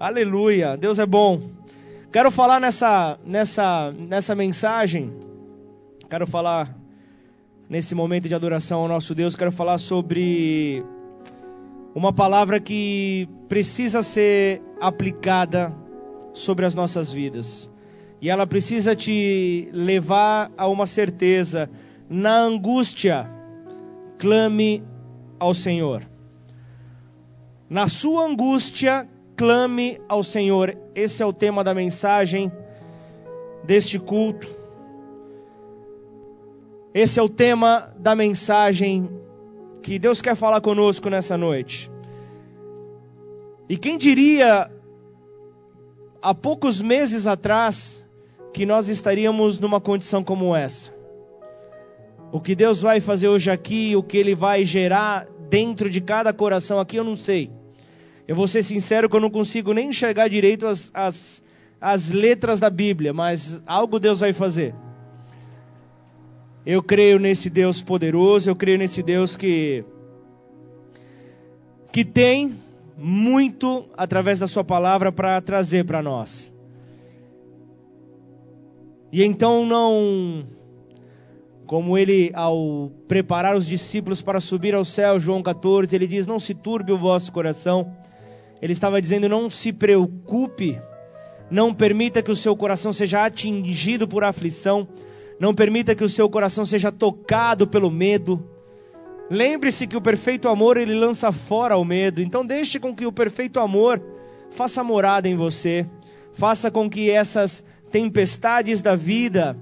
Aleluia, Deus é bom. Quero falar nessa, nessa, nessa mensagem, quero falar nesse momento de adoração ao nosso Deus, quero falar sobre uma palavra que precisa ser aplicada sobre as nossas vidas. E ela precisa te levar a uma certeza. Na angústia, clame ao Senhor. Na sua angústia, clame ao Senhor. Esse é o tema da mensagem deste culto. Esse é o tema da mensagem que Deus quer falar conosco nessa noite. E quem diria há poucos meses atrás que nós estaríamos numa condição como essa? O que Deus vai fazer hoje aqui, o que Ele vai gerar dentro de cada coração aqui, eu não sei. Eu vou ser sincero que eu não consigo nem enxergar direito as, as, as letras da Bíblia, mas algo Deus vai fazer. Eu creio nesse Deus poderoso, eu creio nesse Deus que que tem muito através da sua palavra para trazer para nós. E então não como ele ao preparar os discípulos para subir ao céu, João 14, ele diz: "Não se turbe o vosso coração". Ele estava dizendo: não se preocupe, não permita que o seu coração seja atingido por aflição, não permita que o seu coração seja tocado pelo medo. Lembre-se que o perfeito amor ele lança fora o medo. Então deixe com que o perfeito amor faça morada em você. Faça com que essas tempestades da vida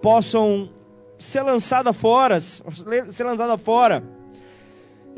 possam ser lançadas fora, ser lançadas fora.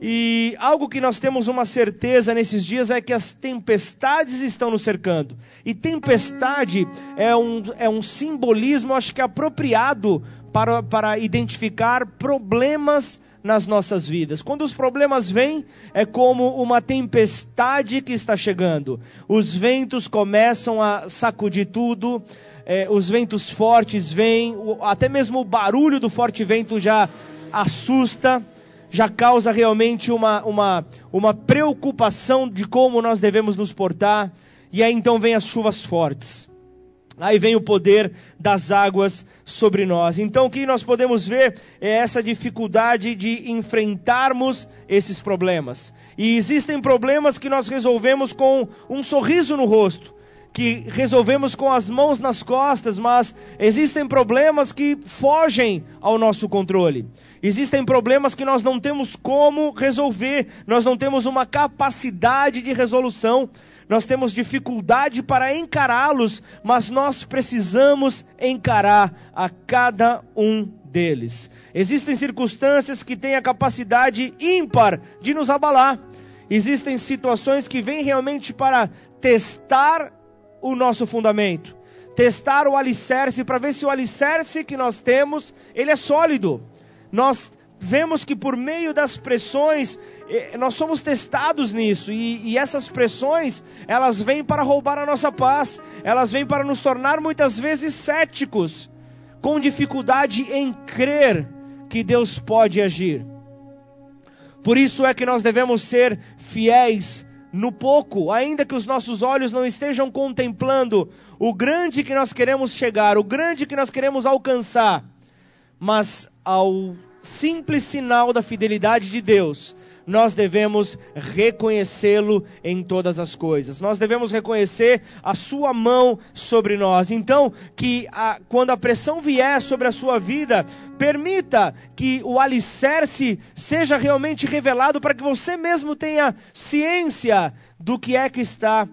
E algo que nós temos uma certeza nesses dias é que as tempestades estão nos cercando. E tempestade é um, é um simbolismo, acho que apropriado para, para identificar problemas nas nossas vidas. Quando os problemas vêm, é como uma tempestade que está chegando. Os ventos começam a sacudir tudo, é, os ventos fortes vêm, até mesmo o barulho do forte vento já assusta já causa realmente uma, uma, uma preocupação de como nós devemos nos portar. E aí então vem as chuvas fortes. Aí vem o poder das águas sobre nós. Então o que nós podemos ver é essa dificuldade de enfrentarmos esses problemas. E existem problemas que nós resolvemos com um sorriso no rosto que resolvemos com as mãos nas costas, mas existem problemas que fogem ao nosso controle. Existem problemas que nós não temos como resolver, nós não temos uma capacidade de resolução, nós temos dificuldade para encará-los, mas nós precisamos encarar a cada um deles. Existem circunstâncias que têm a capacidade ímpar de nos abalar. Existem situações que vêm realmente para testar o nosso fundamento, testar o alicerce para ver se o alicerce que nós temos, ele é sólido. Nós vemos que por meio das pressões, eh, nós somos testados nisso, e, e, essas pressões, elas vêm para roubar a nossa paz, elas vêm para nos tornar muitas vezes céticos, com dificuldade em crer que Deus pode agir. Por isso é que nós devemos ser fiéis no pouco, ainda que os nossos olhos não estejam contemplando o grande que nós queremos chegar, o grande que nós queremos alcançar, mas ao simples sinal da fidelidade de Deus, nós devemos reconhecê-lo em todas as coisas. Nós devemos reconhecer a sua mão sobre nós. Então, que a, quando a pressão vier sobre a sua vida, permita que o alicerce seja realmente revelado para que você mesmo tenha ciência do que é que está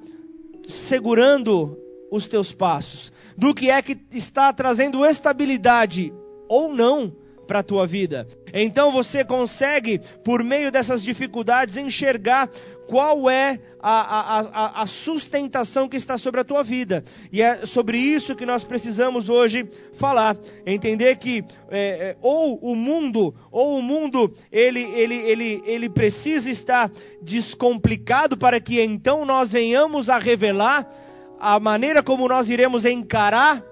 segurando os teus passos, do que é que está trazendo estabilidade ou não para a tua vida. Então você consegue, por meio dessas dificuldades, enxergar qual é a, a, a, sustentação que está sobre a tua vida. E é sobre isso que nós precisamos hoje falar. Entender que é, é, ou o mundo, ou o mundo, ele, ele, ele, ele precisa estar descomplicado para que então nós venhamos a revelar a maneira como nós iremos encarar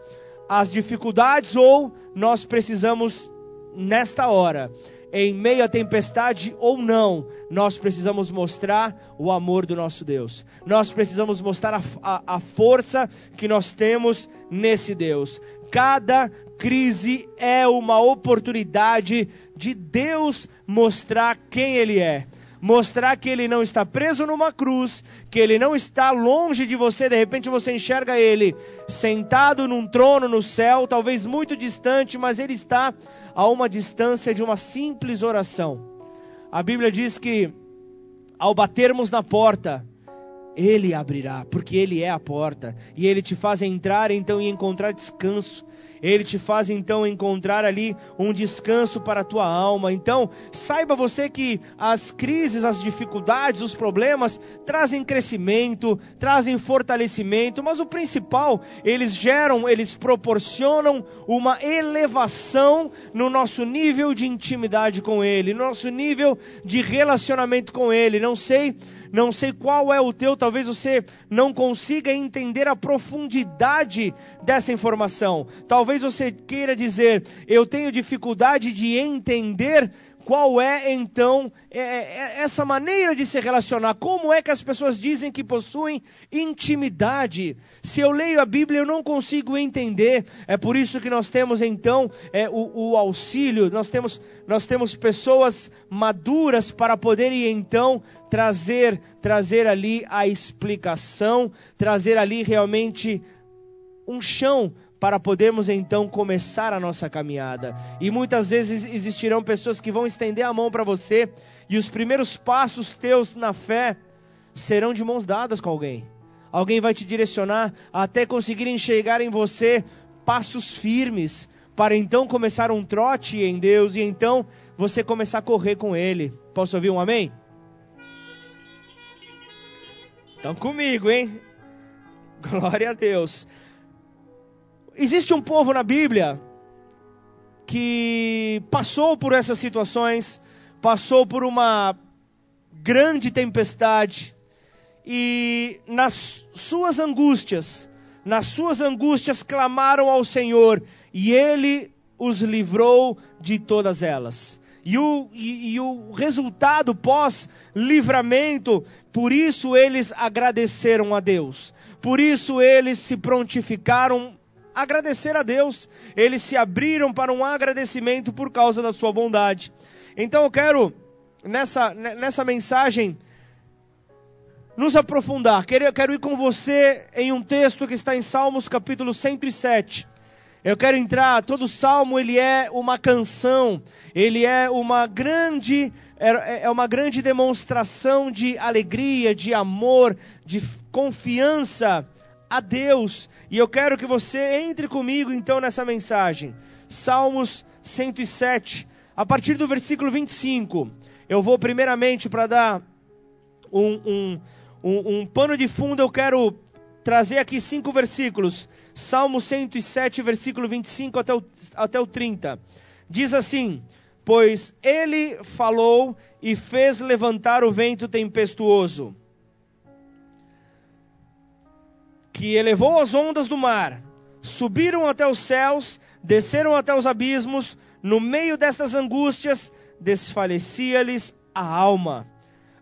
as dificuldades, ou nós precisamos nesta hora, em meio à tempestade ou não, nós precisamos mostrar o amor do nosso Deus. Nós precisamos mostrar a, a, a força que nós temos nesse Deus. Cada crise é uma oportunidade de Deus mostrar quem Ele é mostrar que ele não está preso numa cruz, que ele não está longe de você, de repente você enxerga ele sentado num trono no céu, talvez muito distante, mas ele está a uma distância de uma simples oração. A Bíblia diz que ao batermos na porta, ele abrirá, porque Ele é a porta, e Ele te faz entrar então e encontrar descanso. Ele te faz então encontrar ali um descanso para a tua alma. Então, saiba você que as crises, as dificuldades, os problemas trazem crescimento, trazem fortalecimento, mas o principal, eles geram, eles proporcionam uma elevação no nosso nível de intimidade com Ele, no nosso nível de relacionamento com Ele. Não sei não sei qual é o teu, talvez você não consiga entender a profundidade dessa informação. Talvez você queira dizer, eu tenho dificuldade de entender qual é então é, é, essa maneira de se relacionar? Como é que as pessoas dizem que possuem intimidade? Se eu leio a Bíblia, eu não consigo entender. É por isso que nós temos então é, o, o, auxílio, nós temos, nós temos pessoas maduras para poderem então trazer, trazer ali a explicação, trazer ali realmente um chão para podermos então começar a nossa caminhada. E muitas vezes existirão pessoas que vão estender a mão para você e os primeiros passos teus na fé serão de mãos dadas com alguém. Alguém vai te direcionar até conseguir enxergar em você passos firmes para então começar um trote em Deus e então você começar a correr com Ele. Posso ouvir um amém? Estão comigo, hein? Glória a Deus. Existe um povo na Bíblia que passou por essas situações, passou por uma grande tempestade e nas suas angústias, nas suas angústias clamaram ao Senhor e ele os livrou de todas elas. E o, e, e o resultado pós-livramento, por isso eles agradeceram a Deus, por isso eles se prontificaram agradecer a Deus. Eles se abriram para um agradecimento por causa da sua bondade. Então eu quero, nessa, nessa mensagem, nos aprofundar. Quero, quero ir com você em um texto que está em Salmos capítulo 107. Eu quero entrar, todo salmo ele é uma canção, ele é uma grande é, é uma grande demonstração de alegria, de amor, de confiança a Deus. E eu quero que você entre comigo então nessa mensagem. Salmos 107, a partir do versículo 25. Eu vou primeiramente para dar um, um, um, um, pano de fundo, eu quero trazer aqui cinco versículos. Salmo 107, versículo 25 até o, até o 30. Diz assim: Pois ele falou e fez levantar o vento tempestuoso que elevou as ondas do mar, subiram até os céus, desceram até os abismos, no meio destas angústias, desfalecia-lhes a alma.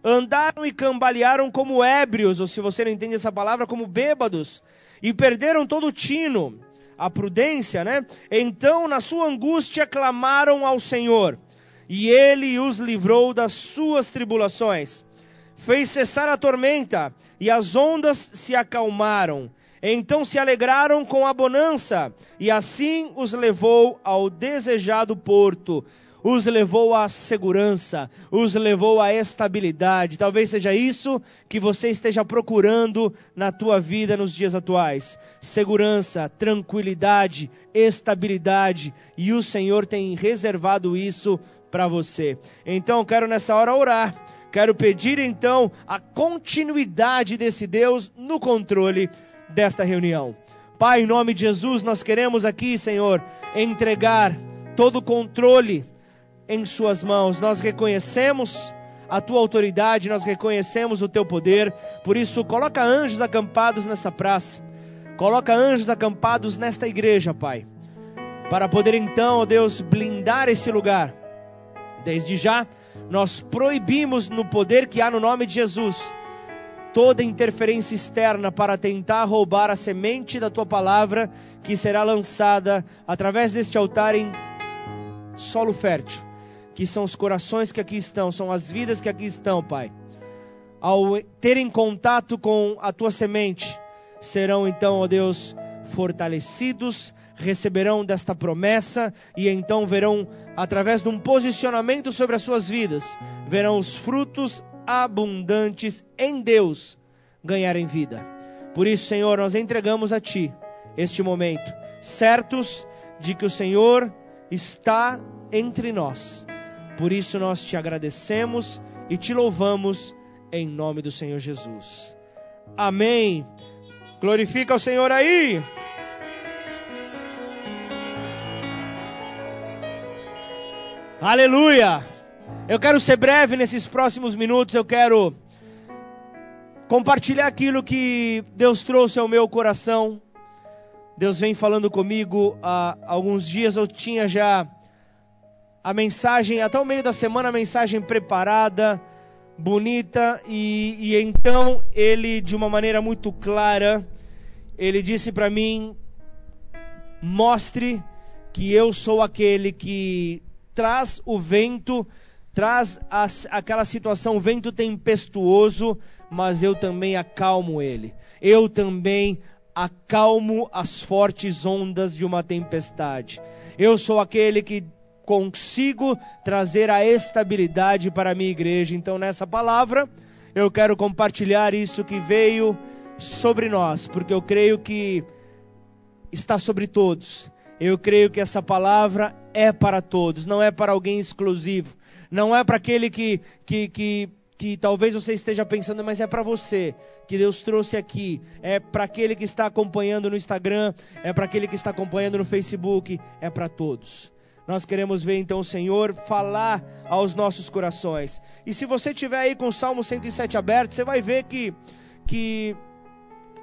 Andaram e cambalearam como ébrios, ou se você não entende essa palavra, como bêbados, e perderam todo o tino, a prudência, né? Então, na sua angústia, clamaram ao Senhor, e ele os livrou das suas tribulações fez cessar a tormenta, e as ondas se acalmaram. Então se alegraram com a bonança, e assim os levou ao desejado porto. Os levou à segurança, os levou à estabilidade. Talvez seja isso que você esteja procurando na tua vida nos dias atuais. Segurança, tranquilidade, estabilidade, e o Senhor tem reservado isso para você. Então quero nessa hora orar Quero pedir então a continuidade desse Deus no controle desta reunião. Pai, em nome de Jesus, nós queremos aqui, Senhor, entregar todo o controle em Suas mãos. Nós reconhecemos a tua autoridade, nós reconhecemos o teu poder. Por isso, coloca anjos acampados nessa praça. Coloca anjos acampados nesta igreja, Pai. Para poder então, ó Deus, blindar esse lugar Desde já, nós proibimos no poder que há no nome de Jesus toda interferência externa para tentar roubar a semente da tua palavra que será lançada através deste altar em solo fértil, que são os corações que aqui estão, são as vidas que aqui estão, Pai. Ao terem contato com a tua semente, serão então, ó Deus, fortalecidos, receberão desta promessa e então verão, através de um posicionamento sobre as suas vidas, verão os frutos abundantes em Deus ganharem vida. Por isso, Senhor, nós entregamos a Ti este momento, certos de que o Senhor está entre nós. Por isso, nós te agradecemos e te louvamos em nome do Senhor Jesus. Amém. Glorifica o Senhor aí. Aleluia. Eu quero ser breve nesses próximos minutos, eu quero compartilhar aquilo que Deus trouxe ao meu coração. Deus vem falando comigo há alguns dias, eu tinha já a mensagem, até o meio da semana, a mensagem preparada, bonita, e, e então ele, de uma maneira muito clara, ele disse para mim: mostre que eu sou aquele que traz o vento traz aquela situação, vento tempestuoso, mas eu também acalmo ele. Eu também acalmo as fortes ondas de uma tempestade. Eu sou aquele que consigo trazer a estabilidade para a minha igreja. Então, nessa palavra, eu quero compartilhar isso que veio sobre nós, porque eu creio que está sobre todos. Eu creio que essa palavra é para todos, não é para alguém exclusivo não é para aquele que, que, que, que talvez você esteja pensando, mas é para você que Deus trouxe aqui. É para aquele que está acompanhando no Instagram, é para aquele que está acompanhando no Facebook, é para todos. Nós queremos ver então o Senhor falar aos nossos corações. E se você tiver aí com o Salmo 107 aberto, você vai ver que que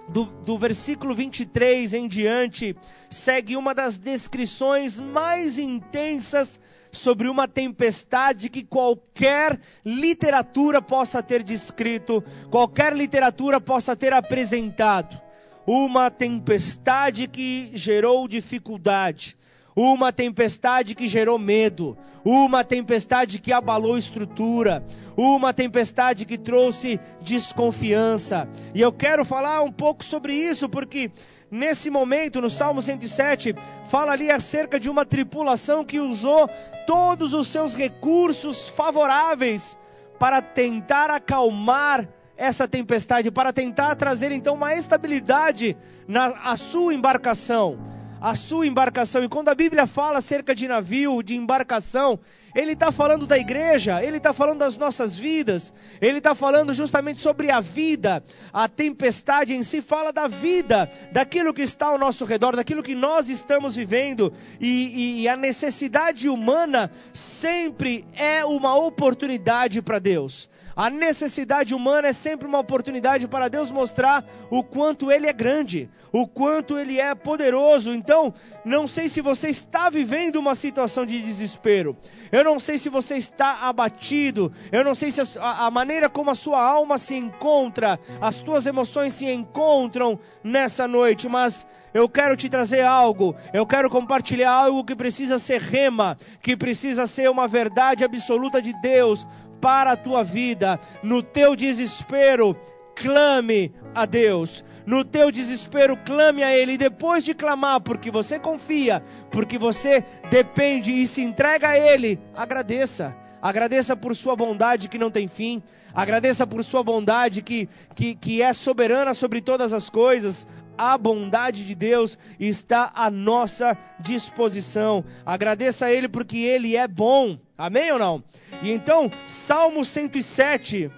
do, do versículo 23 em diante, segue uma das descrições mais intensas sobre uma tempestade que qualquer literatura possa ter descrito, qualquer literatura possa ter apresentado. Uma tempestade que gerou dificuldade, uma tempestade que gerou medo, uma tempestade que abalou estrutura, uma tempestade que trouxe desconfiança. E eu quero falar um pouco sobre isso porque nesse momento, no Salmo 107, fala ali acerca de uma tripulação que usou todos os seus recursos favoráveis para tentar acalmar essa tempestade, para tentar trazer então uma estabilidade na sua embarcação a sua embarcação. E quando a Bíblia fala acerca de navio, de embarcação, ele está falando da igreja, ele está falando das nossas vidas, ele está falando justamente sobre a vida. A tempestade em si fala da vida, daquilo que está ao nosso redor, daquilo que nós estamos vivendo. E, e a necessidade humana sempre é uma oportunidade para Deus. A necessidade humana é sempre uma oportunidade para Deus mostrar o quanto Ele é grande, o quanto Ele é poderoso. Então, não sei se você está vivendo uma situação de desespero, eu não sei se você está abatido, eu não sei se a, a maneira como a sua alma se encontra, as tuas emoções se encontram nessa noite, mas eu quero te trazer algo, eu quero compartilhar algo que precisa ser rema, que precisa ser uma verdade absoluta de Deus para a tua vida. No teu desespero, clame a Deus. No teu desespero, clame a Ele. E depois de clamar, porque você confia, porque você depende e se entrega a Ele, agradeça. Agradeça por sua bondade que não tem fim. Agradeça por sua bondade que, que, que é soberana sobre todas as coisas. A bondade de Deus está à nossa disposição. Agradeça a Ele porque Ele é bom. Amém ou não? E então, Salmo 107.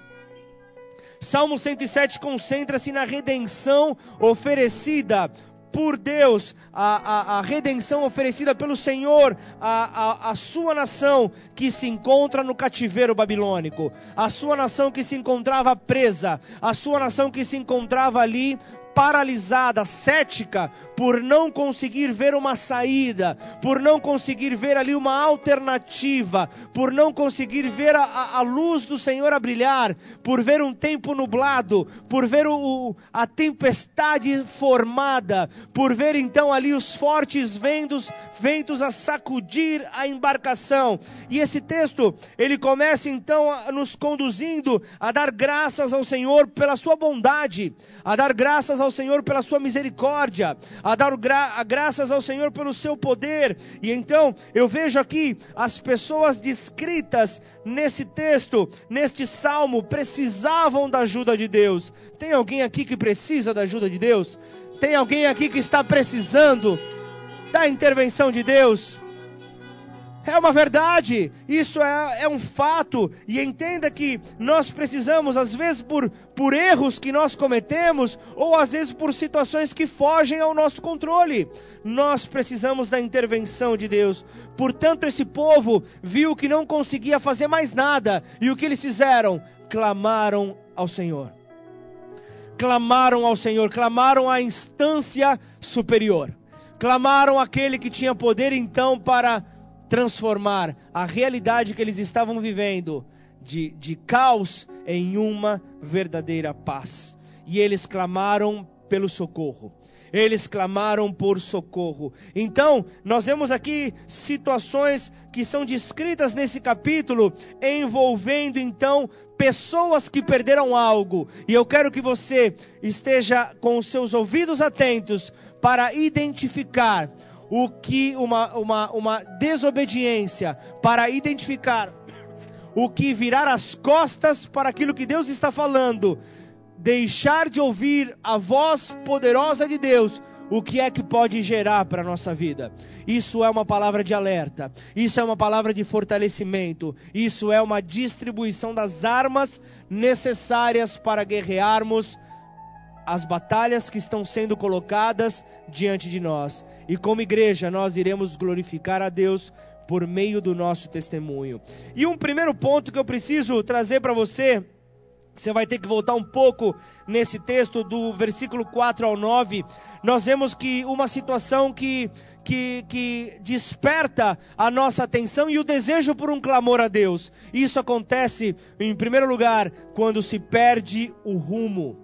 Salmo 107 concentra-se na redenção oferecida por Deus, a, a, a redenção oferecida pelo Senhor, a sua nação que se encontra no cativeiro babilônico, a sua nação que se encontrava presa, a sua nação que se encontrava ali paralisada, cética, por não conseguir ver uma saída, por não conseguir ver ali uma alternativa, por não conseguir ver a, a luz do Senhor a brilhar, por ver um tempo nublado, por ver o, a tempestade formada, por ver então ali os fortes ventos, ventos a sacudir a embarcação. E esse texto, ele começa então a nos conduzindo a dar graças ao Senhor pela sua bondade, a dar graças Senhor pela sua misericórdia, a dar gra graças ao Senhor pelo seu poder. E então eu vejo aqui as pessoas descritas nesse texto, neste salmo, precisavam da ajuda de Deus. Tem alguém aqui que precisa da ajuda de Deus? Tem alguém aqui que está precisando da intervenção de Deus? É uma verdade, isso é, é, um fato, e entenda que nós precisamos, às vezes por, por erros que nós cometemos, ou às vezes por situações que fogem ao nosso controle, nós precisamos da intervenção de Deus. Portanto, esse povo viu que não conseguia fazer mais nada, e o que eles fizeram? Clamaram ao Senhor. Clamaram ao Senhor, clamaram à instância superior, clamaram àquele que tinha poder então para transformar a realidade que eles estavam vivendo de, de caos em uma verdadeira paz. E eles clamaram pelo socorro. Eles clamaram por socorro. Então, nós vemos aqui situações que são descritas nesse capítulo, envolvendo então pessoas que perderam algo. E eu quero que você esteja com os seus ouvidos atentos para identificar o que uma, uma, uma desobediência para identificar o que virar as costas para aquilo que Deus está falando, deixar de ouvir a voz poderosa de Deus, o que é que pode gerar para a nossa vida? Isso é uma palavra de alerta, isso é uma palavra de fortalecimento, isso é uma distribuição das armas necessárias para guerrearmos as batalhas que estão sendo colocadas diante de nós. E como igreja, nós iremos glorificar a Deus por meio do nosso testemunho. E um primeiro ponto que eu preciso trazer para você, você vai ter que voltar um pouco nesse texto do versículo 4 ao 9. Nós vemos que uma situação que, que, que desperta a nossa atenção e o desejo por um clamor a Deus. Isso acontece, em primeiro lugar, quando se perde o rumo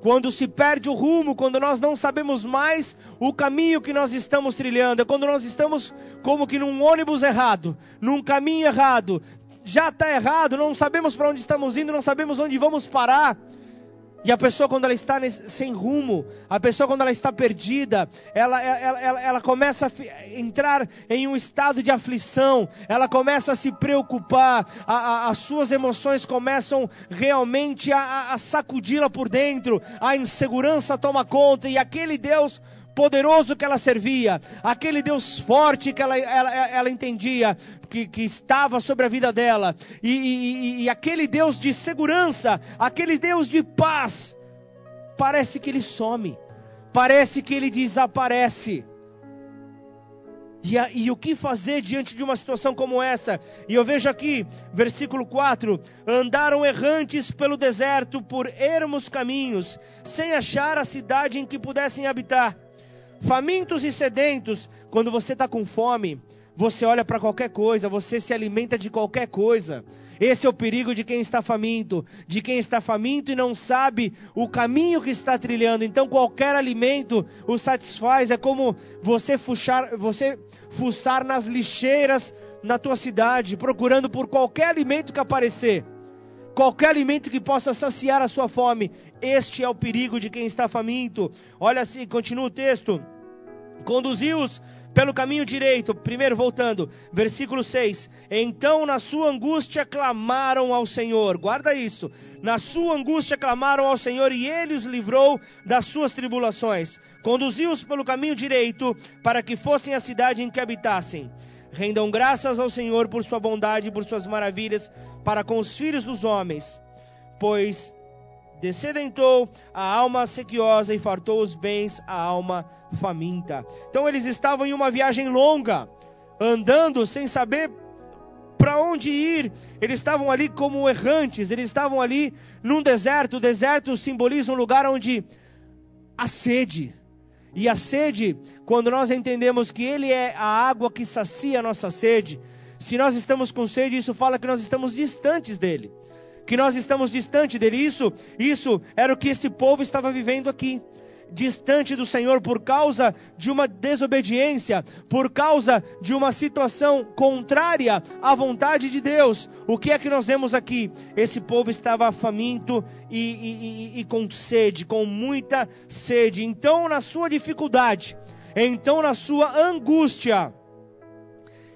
quando se perde o rumo, quando nós não sabemos mais o caminho que nós estamos trilhando, é quando nós estamos como que num ônibus errado, num caminho errado, já está errado, não sabemos para onde estamos indo, não sabemos onde vamos parar. E a pessoa, quando ela está sem rumo, a pessoa, quando ela está perdida, ela, ela, ela, ela, começa a entrar em um estado de aflição, ela começa a se preocupar, a, a, as suas emoções começam realmente a, a sacudi-la por dentro, a insegurança toma conta, e aquele Deus poderoso que ela servia, aquele Deus forte que ela, ela, ela entendia que, que, estava sobre a vida dela, e, e, e aquele Deus de segurança, aquele Deus de paz, parece que ele some, parece que ele desaparece. E, a, e, o que fazer diante de uma situação como essa? E eu vejo aqui, versículo 4: Andaram errantes pelo deserto por ermos caminhos, sem achar a cidade em que pudessem habitar famintos e sedentos. Quando você está com fome, você olha para qualquer coisa, você se alimenta de qualquer coisa. Esse é o perigo de quem está faminto, de quem está faminto e não sabe o caminho que está trilhando. Então qualquer alimento o satisfaz. É como você fuçar, você fuçar nas lixeiras na tua cidade, procurando por qualquer alimento que aparecer qualquer alimento que possa saciar a sua fome. Este é o perigo de quem está faminto. Olha assim, continua o texto. Conduziu-os pelo caminho direito. Primeiro, voltando, versículo 6. Então, na sua angústia, clamaram ao Senhor. Guarda isso. Na sua angústia, clamaram ao Senhor e ele os livrou das suas tribulações. Conduziu-os pelo caminho direito para que fossem a cidade em que habitassem. Rendam graças ao Senhor por sua bondade e por suas maravilhas para com os filhos dos homens, pois descedentou a alma sequiosa e fartou os bens a alma faminta. Então eles estavam em uma viagem longa, andando sem saber para onde ir. Eles estavam ali como errantes, eles estavam ali num deserto. O deserto simboliza um lugar onde a sede. E a sede, quando nós entendemos que Ele é a água que sacia a nossa sede, se nós estamos com sede, isso fala que nós estamos distantes dele. Que nós estamos distante dele. Isso, isso era o que esse povo estava vivendo aqui distante do Senhor por causa de uma desobediência, por causa de uma situação contrária à vontade de Deus. O que é que nós vemos aqui? Esse povo estava faminto e, e, e, com sede, com muita sede. Então, na sua dificuldade, então na sua angústia,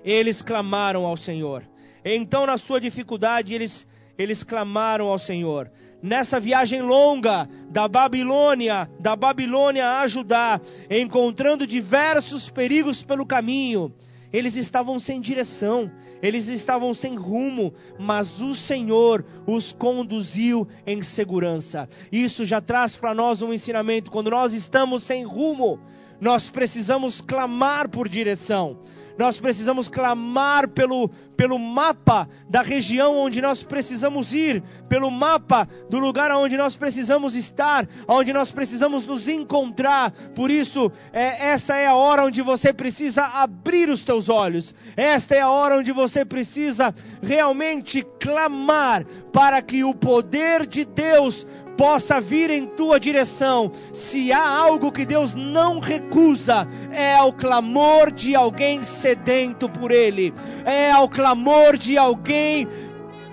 eles clamaram ao Senhor. Então, na sua dificuldade, eles, eles clamaram ao Senhor nessa viagem longa da Babilônia, da Babilônia a Judá, encontrando diversos perigos pelo caminho. Eles estavam sem direção, eles estavam sem rumo, mas o Senhor os conduziu em segurança. Isso já traz para nós um ensinamento. Quando nós estamos sem rumo, nós precisamos clamar por direção nós precisamos clamar pelo, pelo mapa da região onde nós precisamos ir, pelo mapa do lugar onde nós precisamos estar, onde nós precisamos nos encontrar. Por isso, é, essa é a hora onde você precisa abrir os teus olhos, esta é a hora onde você precisa realmente clamar para que o poder de Deus possa vir em tua direção. Se há algo que Deus não recusa, é o clamor de alguém sedento por Ele, é o clamor de alguém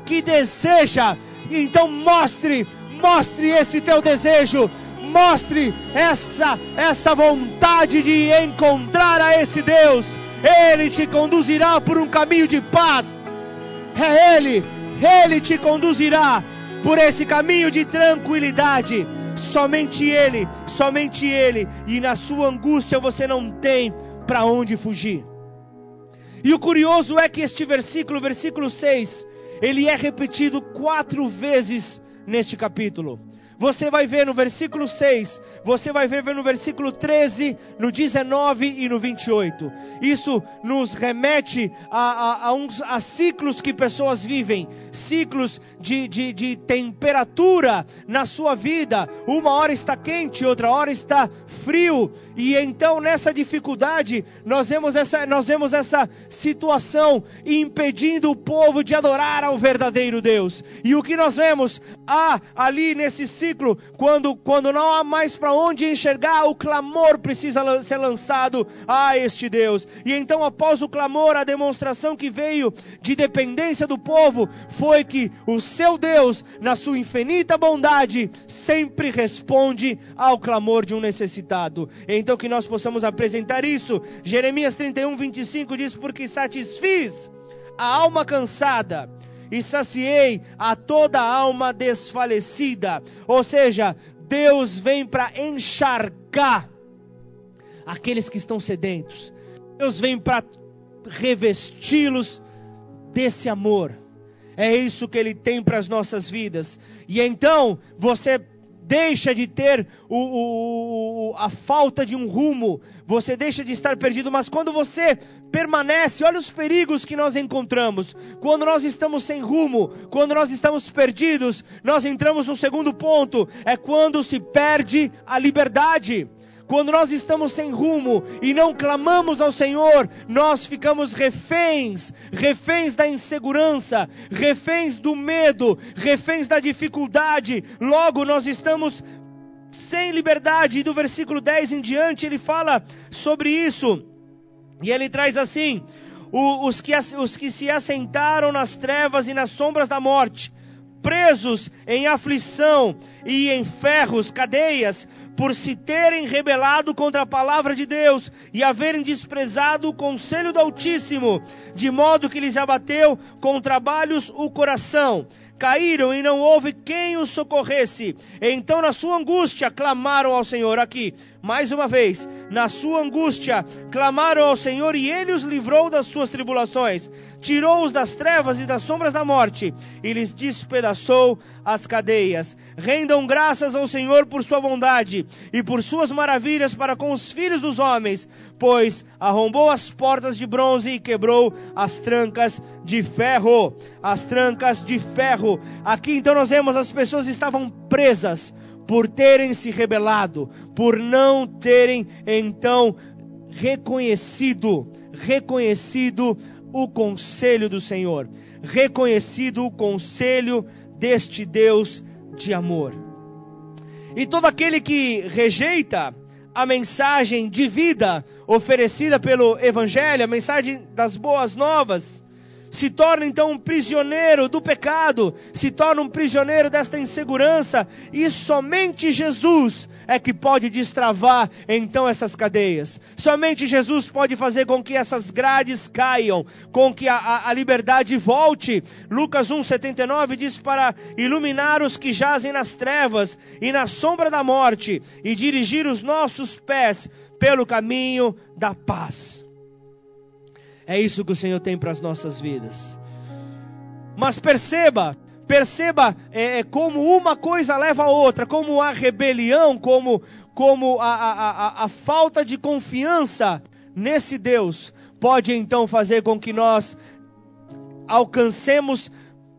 que deseja. Então mostre, mostre esse teu desejo, mostre essa essa vontade de encontrar a esse Deus. Ele te conduzirá por um caminho de paz. É Ele, Ele te conduzirá por esse caminho de tranquilidade. Somente Ele, somente Ele, e na sua angústia você não tem para onde fugir. E o curioso é que este versículo, versículo 6, ele é repetido quatro vezes neste capítulo. Você vai ver no versículo 6, você vai ver no versículo 13, no 19 e no 28. Isso nos remete a, a, a, uns, a ciclos que pessoas vivem, ciclos de, de, de temperatura na sua vida. Uma hora está quente, outra hora está frio. E então nessa dificuldade, nós vemos essa, nós vemos essa situação impedindo o povo de adorar ao verdadeiro Deus. E o que nós vemos? Há ali nesse ciclo quando, quando não há mais para onde enxergar, o clamor precisa ser lançado a este Deus. E então, após o clamor, a demonstração que veio de dependência do povo foi que o seu Deus, na sua infinita bondade, sempre responde ao clamor de um necessitado. Então, que nós possamos apresentar isso. Jeremias 31, 25 diz: Porque satisfiz a alma cansada e saciei a toda alma desfalecida. Ou seja, Deus vem para encharcar aqueles que estão sedentos. Deus vem para revesti-los desse amor. É isso que Ele tem para as nossas vidas. E então você deixa de ter o, o, a falta de um rumo, você deixa de estar perdido, mas quando você permanece, olha os perigos que nós encontramos. Quando nós estamos sem rumo, quando nós estamos perdidos, nós entramos no segundo ponto, é quando se perde a liberdade. Quando nós estamos sem rumo e não clamamos ao Senhor, nós ficamos reféns, reféns da insegurança, reféns do medo, reféns da dificuldade. Logo, nós estamos sem liberdade. E do versículo 10 em diante, ele fala sobre isso. E ele traz assim: os que, os que se assentaram nas trevas e nas sombras da morte, presos em aflição e em ferros, cadeias, por se terem rebelado contra a palavra de Deus e haverem desprezado o conselho do Altíssimo, de modo que lhes abateu com trabalhos o coração caíram e não houve quem os socorresse. Então, na sua angústia, clamaram ao Senhor. Aqui, mais uma vez, na sua angústia, clamaram ao Senhor e ele os livrou das suas tribulações, tirou-os das trevas e das sombras da morte e lhes despedaçou as cadeias. Rendam graças ao Senhor por sua bondade, e por suas maravilhas para com os filhos dos homens, pois arrombou as portas de bronze e quebrou as trancas de ferro. As trancas de ferro. Aqui então nós vemos as pessoas estavam presas por terem se rebelado, por não terem então reconhecido, reconhecido o conselho do Senhor, reconhecido o conselho deste Deus de amor. E todo aquele que rejeita a mensagem de vida oferecida pelo Evangelho, a mensagem das boas novas, se torna então um prisioneiro do pecado, se torna um prisioneiro desta insegurança, e somente Jesus é que pode destravar então essas cadeias. Somente Jesus pode fazer com que essas grades caiam, com que a, a, a liberdade volte. Lucas 1,79 diz para iluminar os que jazem nas trevas e na sombra da morte, e dirigir os nossos pés pelo caminho da paz. É isso que o Senhor tem para as nossas vidas. Mas perceba, perceba é, é, como uma coisa leva a outra, como a rebelião, como, como a, a, a, a falta de confiança nesse Deus pode então fazer com que nós alcancemos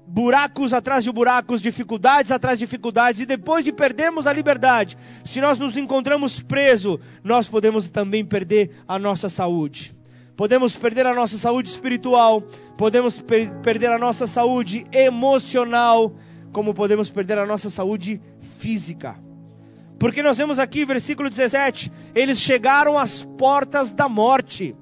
buracos atrás de buracos, dificuldades atrás de dificuldades, e depois de perdermos a liberdade, se nós nos encontramos presos, nós podemos também perder a nossa saúde podemos perder a nossa saúde espiritual, podemos per perder a nossa saúde emocional, como podemos perder a nossa saúde física. Porque nós vemos aqui, versículo 17: eles chegaram às portas da morte.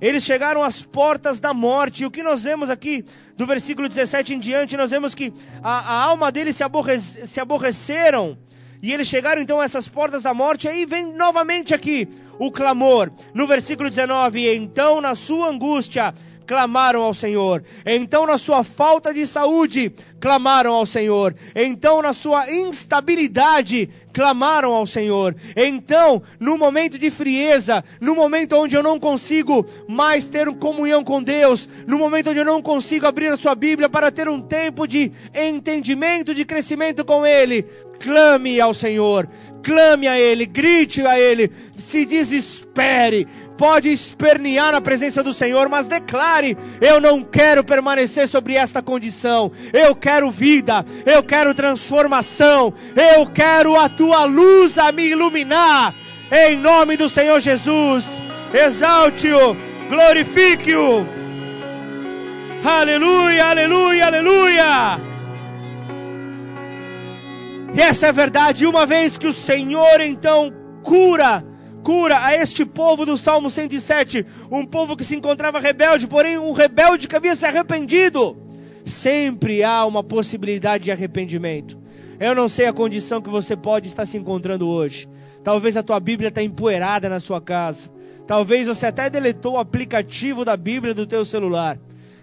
Eles chegaram às portas da morte. E o que nós vemos aqui, do versículo 17 em diante, nós vemos que a, a alma deles se, aborre se aborreceram e eles chegaram então a essas portas da morte, aí vem novamente aqui o clamor. No versículo 19: E então, na sua angústia, clamaram ao Senhor. Então, na sua falta de saúde, clamaram ao Senhor. Então, na sua instabilidade, clamaram ao Senhor. Então, no momento de frieza, no momento onde eu não consigo mais ter comunhão com Deus, no momento onde eu não consigo abrir a sua Bíblia para ter um tempo de entendimento, de crescimento com Ele, clame ao Senhor, clame a Ele, grite a Ele, se desespere, pode espernear na presença do Senhor, mas declare: Eu não quero permanecer sobre esta condição, eu quero vida, eu quero transformação, eu quero a tua luz a me iluminar, em nome do Senhor Jesus, exalte-o, glorifique-o. Aleluia, aleluia, aleluia. E essa é a verdade. Uma vez que o Senhor então cura, cura a este povo do Salmo 107, um povo que se encontrava rebelde, porém um rebelde que havia se arrependido. Sempre há uma possibilidade de arrependimento. Eu não sei a condição que você pode estar se encontrando hoje. Talvez a tua Bíblia está empoeirada na sua casa. Talvez você até deletou o aplicativo da Bíblia do teu celular.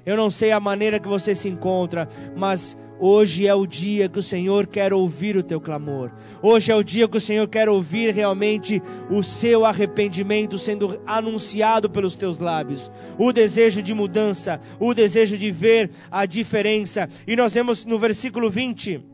Eu não sei a maneira que você se encontra, mas hoje é o dia que o Senhor quer ouvir o teu clamor. Hoje é o dia que o Senhor quer ouvir realmente o seu arrependimento sendo anunciado pelos teus lábios. O desejo de mudança, o desejo de ver a diferença. E nós vemos no versículo 20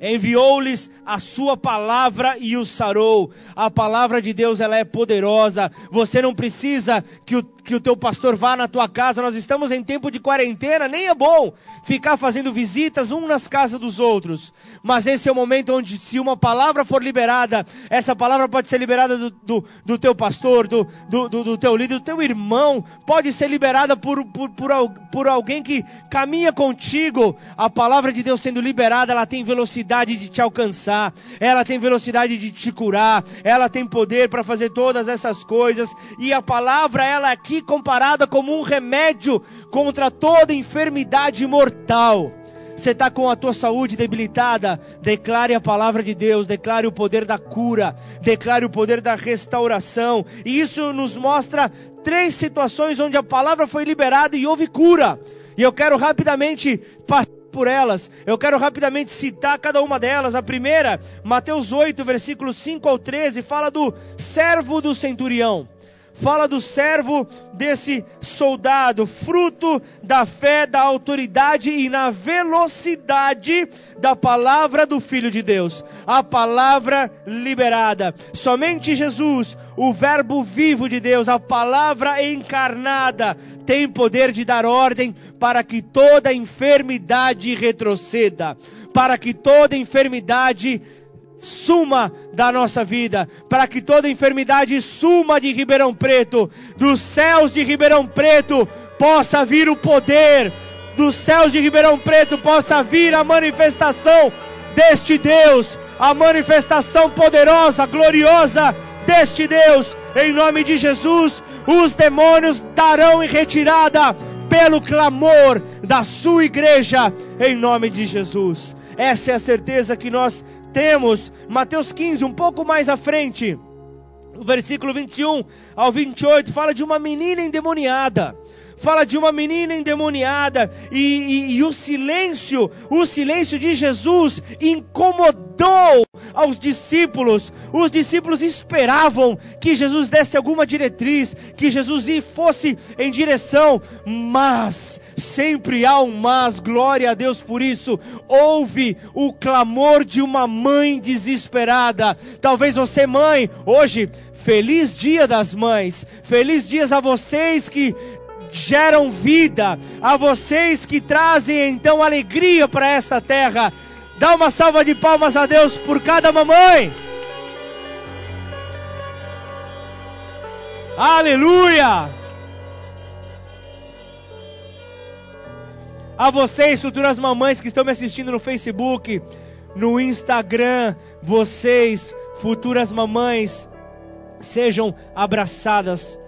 enviou-lhes a sua palavra e os sarou. A palavra de Deus ela é poderosa. Você não precisa que o, que o teu pastor vá na tua casa. Nós estamos em tempo de quarentena, nem é bom ficar fazendo visitas um nas casas dos outros. Mas esse é o momento onde, se uma palavra for liberada, essa palavra pode ser liberada do, do, do teu pastor, do, do, do, teu líder, do teu irmão, pode ser liberada por, por, por, por alguém que caminha contigo. A palavra de Deus sendo liberada, ela tem velocidade de te alcançar, ela tem velocidade de te curar, ela tem poder para fazer todas essas coisas. E a palavra, ela aqui comparada como um remédio contra toda enfermidade mortal. Você está com a tua saúde debilitada, declare a palavra de Deus, declare o poder da cura, declare o poder da restauração. E isso nos mostra três situações onde a palavra foi liberada e houve cura. E eu quero rapidamente passar por elas. Eu quero rapidamente citar cada uma delas. A primeira, Mateus 8, versículos 5 ao 13, fala do servo do centurião fala do servo desse soldado, fruto da fé, da autoridade e na velocidade da palavra do Filho de Deus, a palavra liberada. Somente Jesus, o Verbo vivo de Deus, a palavra encarnada, tem poder de dar ordem para que toda enfermidade retroceda, para que toda enfermidade suma da nossa vida, para que toda enfermidade suma de Ribeirão Preto, dos céus de Ribeirão Preto possa vir o poder, dos céus de Ribeirão Preto possa vir a manifestação deste Deus, a manifestação poderosa, gloriosa deste Deus. Em nome de Jesus, os demônios darão em retirada pelo clamor da sua igreja, em nome de Jesus. Essa é a certeza que nós temos. Mateus 15, um pouco mais à frente, o versículo 21 ao 28, fala de uma menina endemoniada fala de uma menina endemoniada e, e, e, o silêncio, o silêncio de Jesus incomodou aos discípulos. Os discípulos esperavam que Jesus desse alguma diretriz, que Jesus fosse em direção, mas sempre há um mas, glória a Deus por isso. Houve o clamor de uma mãe desesperada. Talvez você, mãe, hoje Feliz Dia das Mães. Feliz dias a vocês que geram vida, a vocês que trazem então alegria para esta terra. Dá uma salva de palmas a Deus por cada mamãe. Aleluia! A vocês, futuras mamães que estão me assistindo no Facebook, no Instagram, vocês, futuras mamães, sejam abraçadas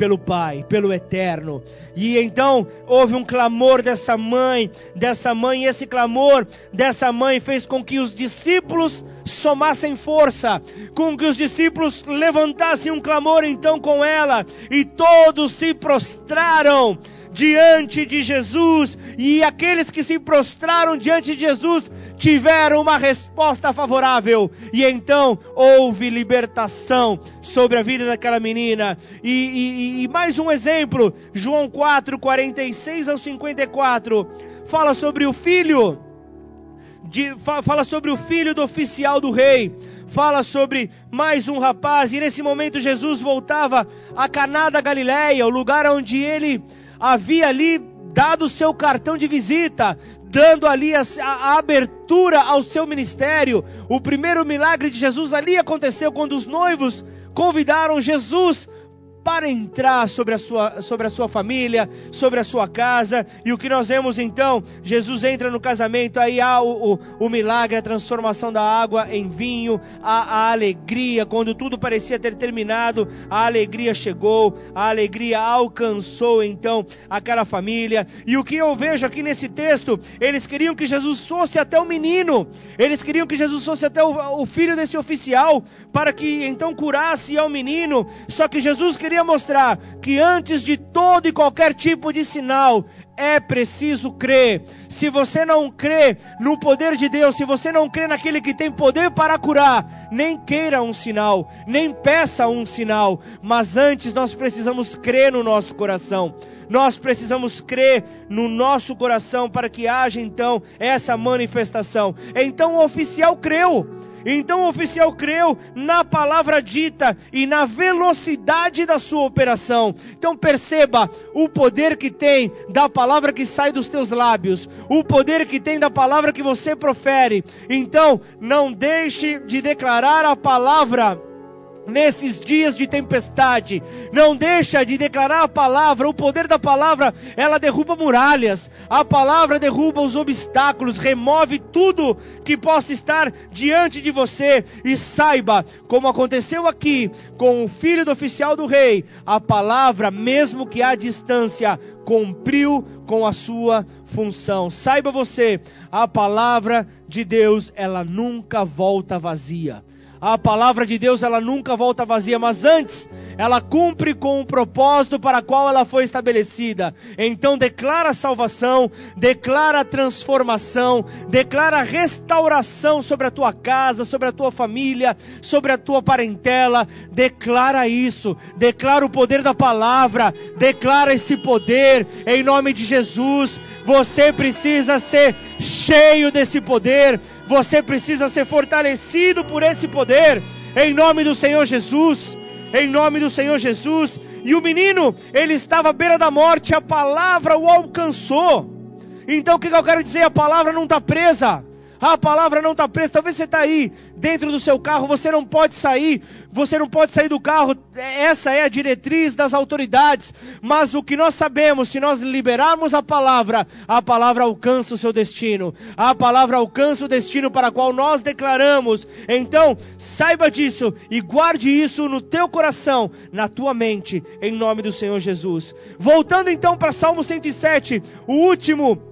pelo Pai, pelo Eterno. E então houve um clamor dessa mãe, dessa mãe, e esse clamor dessa mãe fez com que os discípulos somassem força, com que os discípulos levantassem um clamor então com ela, e todos se prostraram diante de Jesus, e aqueles que se prostraram diante de Jesus tiveram uma resposta favorável, e então houve libertação sobre a vida daquela menina. E, e, e mais um exemplo, João 4, 46 ao 54, fala sobre o filho. De, fala sobre o filho do oficial do rei, fala sobre mais um rapaz, e nesse momento Jesus voltava a Caná da Galileia, o lugar onde ele havia ali dado o seu cartão de visita, dando ali a, a, abertura ao seu ministério. O primeiro milagre de Jesus ali aconteceu quando os noivos convidaram Jesus para entrar sobre a, sua, sobre a sua família, sobre a sua casa. E o que nós vemos então? Jesus entra no casamento, aí há o, o, o milagre, a transformação da água em vinho, a, a, alegria, quando tudo parecia ter terminado, a alegria chegou, a alegria alcançou então aquela família. E o que eu vejo aqui nesse texto, eles queriam que Jesus fosse até o menino, eles queriam que Jesus fosse até o, o filho desse oficial, para que então curasse ao menino, só que Jesus queria queria mostrar que antes de todo e qualquer tipo de sinal, é preciso crer. Se você não crê no poder de Deus, se você não crê naquele que tem poder para curar, nem queira um sinal, nem peça um sinal, mas antes nós precisamos crer no nosso coração. Nós precisamos crer no nosso coração para que haja então essa manifestação. Então o oficial creu. Então o oficial creu na palavra dita e na velocidade da sua operação. Então perceba o poder que tem da palavra que sai dos teus lábios, o poder que tem da palavra que você profere. Então não deixe de declarar a palavra nesses dias de tempestade. Não deixa de declarar a palavra, o poder da palavra, ela derruba muralhas. A palavra derruba os obstáculos, remove tudo que possa estar diante de você e saiba, como aconteceu aqui com o filho do oficial do rei, a palavra, mesmo que à distância, cumpriu com a sua função. Saiba você, a palavra de Deus, ela nunca volta vazia A palavra de Deus, ela nunca volta vazia, mas antes, ela cumpre com o propósito para qual ela foi estabelecida. Então declara salvação, declara transformação, declara restauração sobre a tua casa, sobre a tua família, sobre a tua parentela. Declara isso, declara o poder da palavra, declara esse poder em nome de Jesus. Você precisa ser cheio desse poder você precisa ser fortalecido por esse poder, em nome do Senhor Jesus. Em nome do Senhor Jesus. E o menino, ele estava à beira da morte, a palavra o alcançou. Então o que eu quero dizer? A palavra não está presa. A palavra não está presa. Talvez você está aí dentro do seu carro, você não pode sair, você não pode sair do carro. Essa é a diretriz das autoridades. Mas o que nós sabemos, se nós liberarmos a palavra, a palavra alcança o seu destino. A palavra alcança o destino para o qual nós declaramos. Então, saiba disso e guarde isso no teu coração, na tua mente, em nome do Senhor Jesus. Voltando então para Salmo 107, o último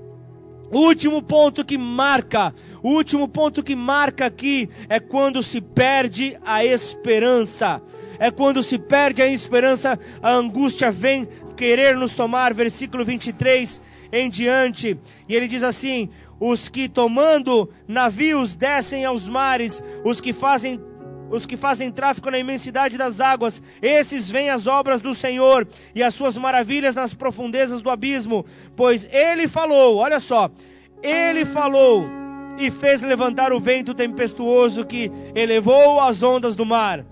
último ponto que marca, o último ponto que marca aqui é quando se perde a esperança. É quando se perde a esperança, a angústia vem querer nos tomar. Versículo 23 em diante. E ele diz assim: Os que tomando navios descem aos mares, os que fazem os que fazem tráfico na imensidade das águas, esses veem as obras do Senhor e as suas maravilhas nas profundezas do abismo, pois ele falou, olha só, ele falou e fez levantar o vento tempestuoso que elevou as ondas do mar.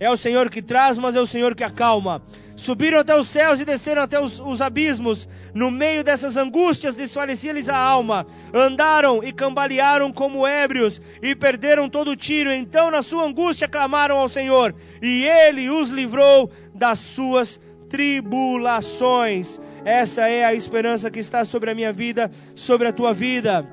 É o Senhor que traz, mas é o Senhor que acalma. Subiram até os céus e desceram até os, os abismos. No meio dessas angústias desfalecia-lhes a alma. Andaram e cambalearam como ébrios e perderam todo o tiro. Então, na sua angústia, clamaram ao Senhor e ele os livrou das suas tribulações. Essa é a esperança que está sobre a minha vida, sobre a tua vida.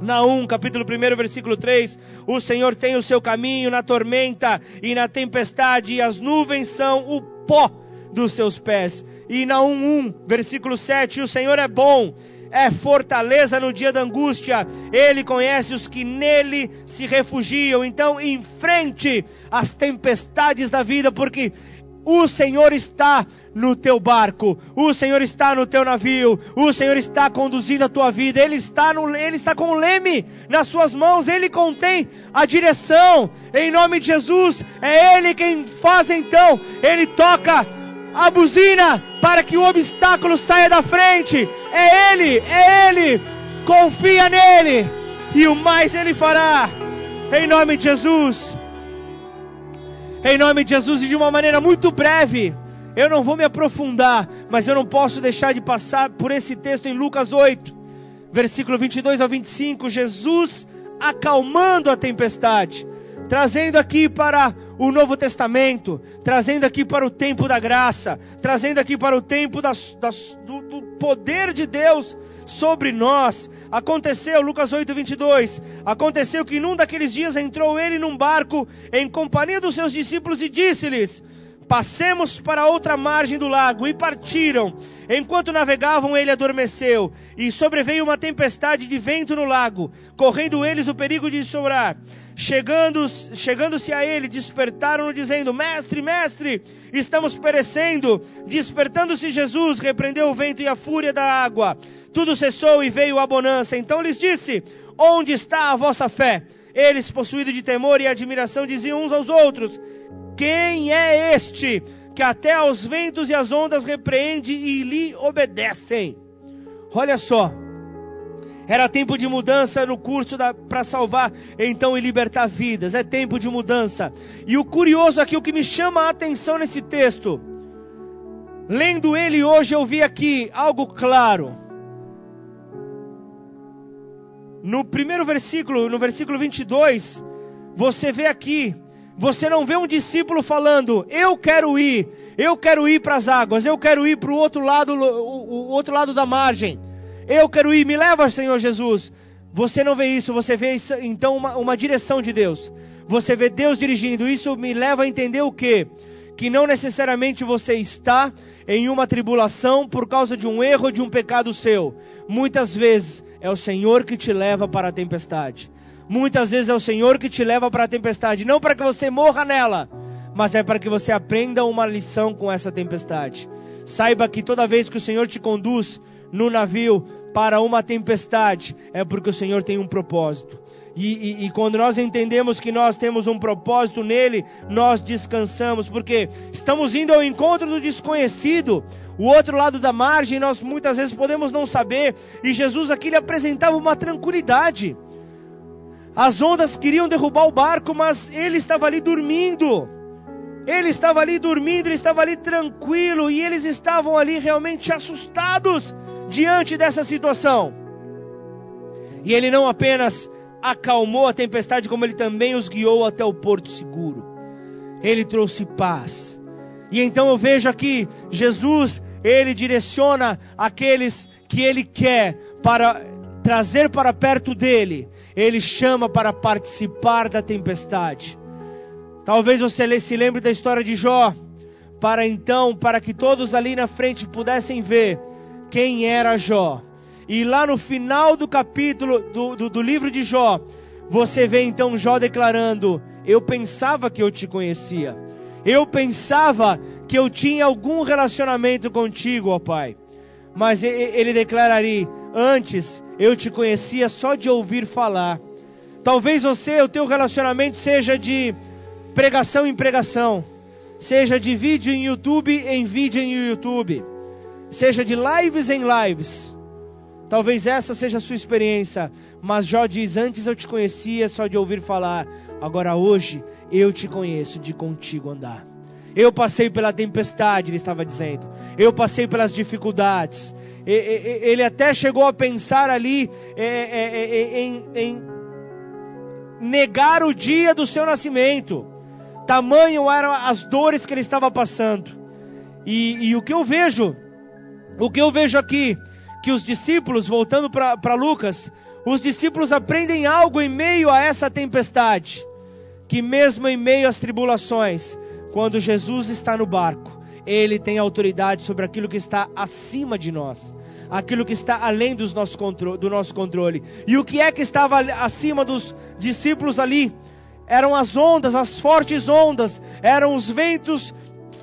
Naum, capítulo 1, versículo 3: O Senhor tem o seu caminho na tormenta e na tempestade, e as nuvens são o pó dos seus pés. E Naum 1, versículo 7, o Senhor é bom, é fortaleza no dia da angústia, ele conhece os que nele se refugiam. Então, enfrente as tempestades da vida, porque o Senhor está no teu barco, o Senhor está no teu navio, o Senhor está conduzindo a tua vida, Ele está, no, Ele está com o leme nas suas mãos, Ele contém a direção, em nome de Jesus, é Ele quem faz então, Ele toca a buzina para que o obstáculo saia da frente. É Ele, é Ele. Confia nele e o mais Ele fará. Em nome de Jesus. Em nome de Jesus e de uma maneira muito breve. Eu não vou me aprofundar, mas eu não posso deixar de passar por esse texto em Lucas 8, versículo 22 ao 25. Jesus acalmando a tempestade trazendo aqui para o Novo Testamento, trazendo aqui para o tempo da graça, trazendo aqui para o tempo das, das, do, do, poder de Deus sobre nós. Aconteceu, Lucas 8, 22, aconteceu que num daqueles dias entrou ele num barco em companhia dos seus discípulos e disse-lhes: Passemos para outra margem do lago. E partiram. Enquanto navegavam, ele adormeceu. E sobreveio uma tempestade de vento no lago, correndo eles o perigo de sobrar. Chegando-se chegando a ele, despertaram-no, dizendo: Mestre, mestre, estamos perecendo. Despertando-se Jesus, repreendeu o vento e a fúria da água. Tudo cessou e veio a bonança. Então lhes disse: Onde está a vossa fé? Eles, possuídos de temor e admiração, diziam uns aos outros: quem é este que até aos ventos e às ondas repreende e lhe obedecem? Olha só. Era tempo de mudança no curso para salvar então e libertar vidas. É tempo de mudança. E o curioso aqui, o que me chama a atenção nesse texto, lendo ele hoje, eu vi aqui algo claro. No primeiro versículo, no versículo 22, você vê aqui você não vê um discípulo falando: "Eu quero ir, eu quero ir para as águas, eu quero ir para o outro lado, o, outro lado da margem. Eu quero ir, me leva, Senhor Jesus." Você não vê isso, você vê então uma, uma direção de Deus. Você vê Deus dirigindo. Isso me leva a entender o quê? Que não necessariamente você está em uma tribulação por causa de um erro, de um pecado seu. Muitas vezes é o Senhor que te leva para a tempestade. Muitas vezes é o Senhor que te leva para a tempestade, não para que você morra nela, mas é para que você aprenda uma lição com essa tempestade. Saiba que toda vez que o Senhor te conduz no navio para uma tempestade, é porque o Senhor tem um propósito. E, e, e, quando nós entendemos que nós temos um propósito nele, nós descansamos, porque estamos indo ao encontro do desconhecido. O outro lado da margem nós muitas vezes podemos não saber, e Jesus aqui lhe apresentava uma tranquilidade. As ondas queriam derrubar o barco, mas ele estava ali dormindo. Ele estava ali dormindo, ele estava ali tranquilo, e eles estavam ali realmente assustados diante dessa situação. E ele não apenas acalmou a tempestade, como ele também os guiou até o porto seguro. Ele trouxe paz. E então eu vejo aqui Jesus, ele direciona aqueles que ele quer para trazer para perto dele. Ele chama para participar da tempestade. Talvez você se lembre da história de Jó, para então, para que todos ali na frente pudessem ver quem era Jó. E lá no final do capítulo do, do, do livro de Jó, você vê então Jó declarando: Eu pensava que eu te conhecia. Eu pensava que eu tinha algum relacionamento contigo, ó Pai. Mas ele declararia: Antes eu te conhecia só de ouvir falar. Talvez você, o teu relacionamento seja de pregação em pregação, seja de vídeo em YouTube em vídeo em YouTube, seja de lives em lives. Talvez essa seja a sua experiência, mas Jó diz: Antes eu te conhecia só de ouvir falar, agora hoje eu te conheço de contigo andar. Eu passei pela tempestade, ele estava dizendo. Eu passei pelas dificuldades. Ele até chegou a pensar ali é, é, é, em, em negar o dia do seu nascimento. Tamanho eram as dores que ele estava passando. E, e o que eu vejo, o que eu vejo aqui, que os discípulos, voltando para Lucas, os discípulos aprendem algo em meio a essa tempestade, que mesmo em meio às tribulações, quando Jesus está no barco, ele tem autoridade sobre aquilo que está acima de nós, aquilo que está além dos nosso do nosso controle. E o que é que estava acima dos discípulos ali? Eram as ondas, as fortes ondas, eram os ventos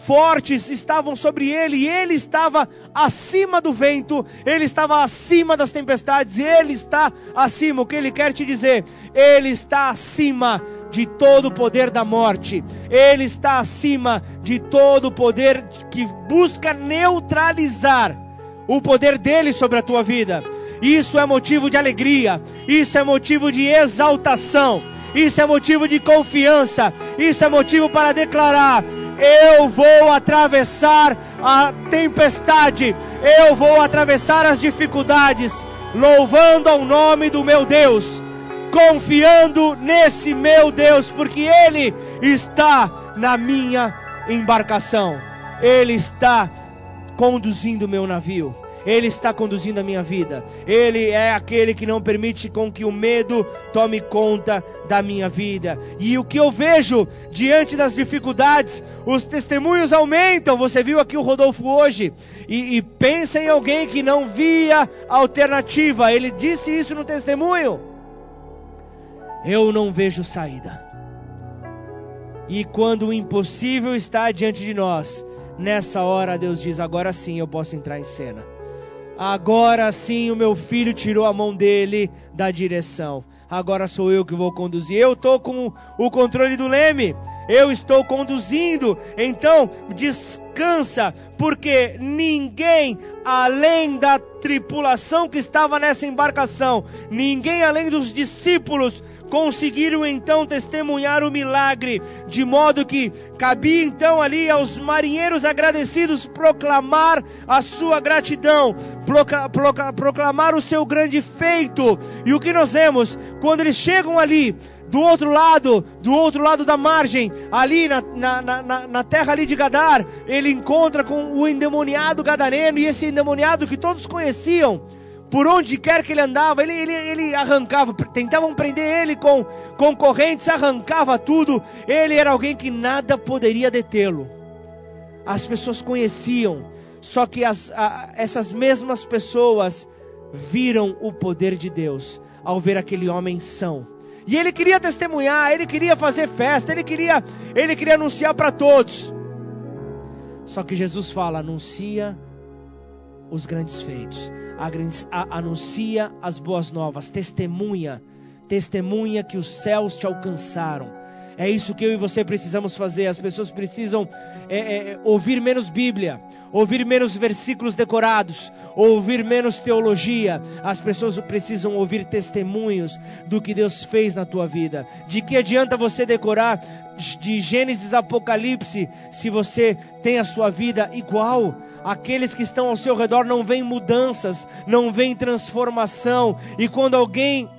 fortes estavam sobre ele e ele estava acima do vento, ele estava acima das tempestades, ele está acima. O que ele quer te dizer? Ele está acima de todo o poder da morte, ele está acima de todo o poder que busca neutralizar o poder dele sobre a tua vida. Isso é motivo de alegria, isso é motivo de exaltação, isso é motivo de confiança, isso é motivo para declarar: eu vou atravessar a tempestade, eu vou atravessar as dificuldades, louvando ao nome do meu Deus, confiando nesse meu Deus, porque Ele está na minha embarcação, Ele está conduzindo o meu navio. Ele está conduzindo a minha vida. Ele é aquele que não permite com que o medo tome conta da minha vida. E o que eu vejo diante das dificuldades, os testemunhos aumentam. Você viu aqui o Rodolfo hoje e, e pensa em alguém que não via alternativa. Ele disse isso no testemunho. Eu não vejo saída. E quando o impossível está diante de nós, nessa hora Deus diz: agora sim eu posso entrar em cena. Agora sim o meu filho tirou a mão dele da direção. Agora sou eu que vou conduzir. Eu estou com o controle do leme. Eu estou conduzindo. Então descansa, porque ninguém além da tripulação que estava nessa embarcação, ninguém além dos discípulos conseguiram então testemunhar o milagre, de modo que cabia então ali aos marinheiros agradecidos proclamar a sua gratidão, proclamar o seu grande feito. E o que nós vemos quando eles chegam ali, do outro lado, do outro lado da margem, ali na, na, na, na, terra ali de Gadar, ele encontra com o endemoniado gadareno, e esse endemoniado que todos conheciam, por onde quer que ele andava, ele, ele, ele arrancava, tentavam prender ele com, com correntes, arrancava tudo. Ele era alguém que nada poderia detê-lo. As pessoas conheciam, só que as, a, essas mesmas pessoas viram o poder de Deus ao ver aquele homem são E ele queria testemunhar, ele queria fazer festa, ele queria, ele queria anunciar para todos. Só que Jesus fala: anuncia os grandes feitos, anuncia as boas novas, testemunha, testemunha que os céus te alcançaram. É isso que eu e você precisamos fazer. As pessoas precisam é, é, ouvir menos Bíblia, ouvir menos versículos decorados, ouvir menos teologia. As pessoas precisam ouvir testemunhos do que Deus fez na tua vida. De que adianta você decorar de Gênesis a Apocalipse se você tem a sua vida igual? Aqueles que estão ao seu redor não veem mudanças, não veem transformação. E quando alguém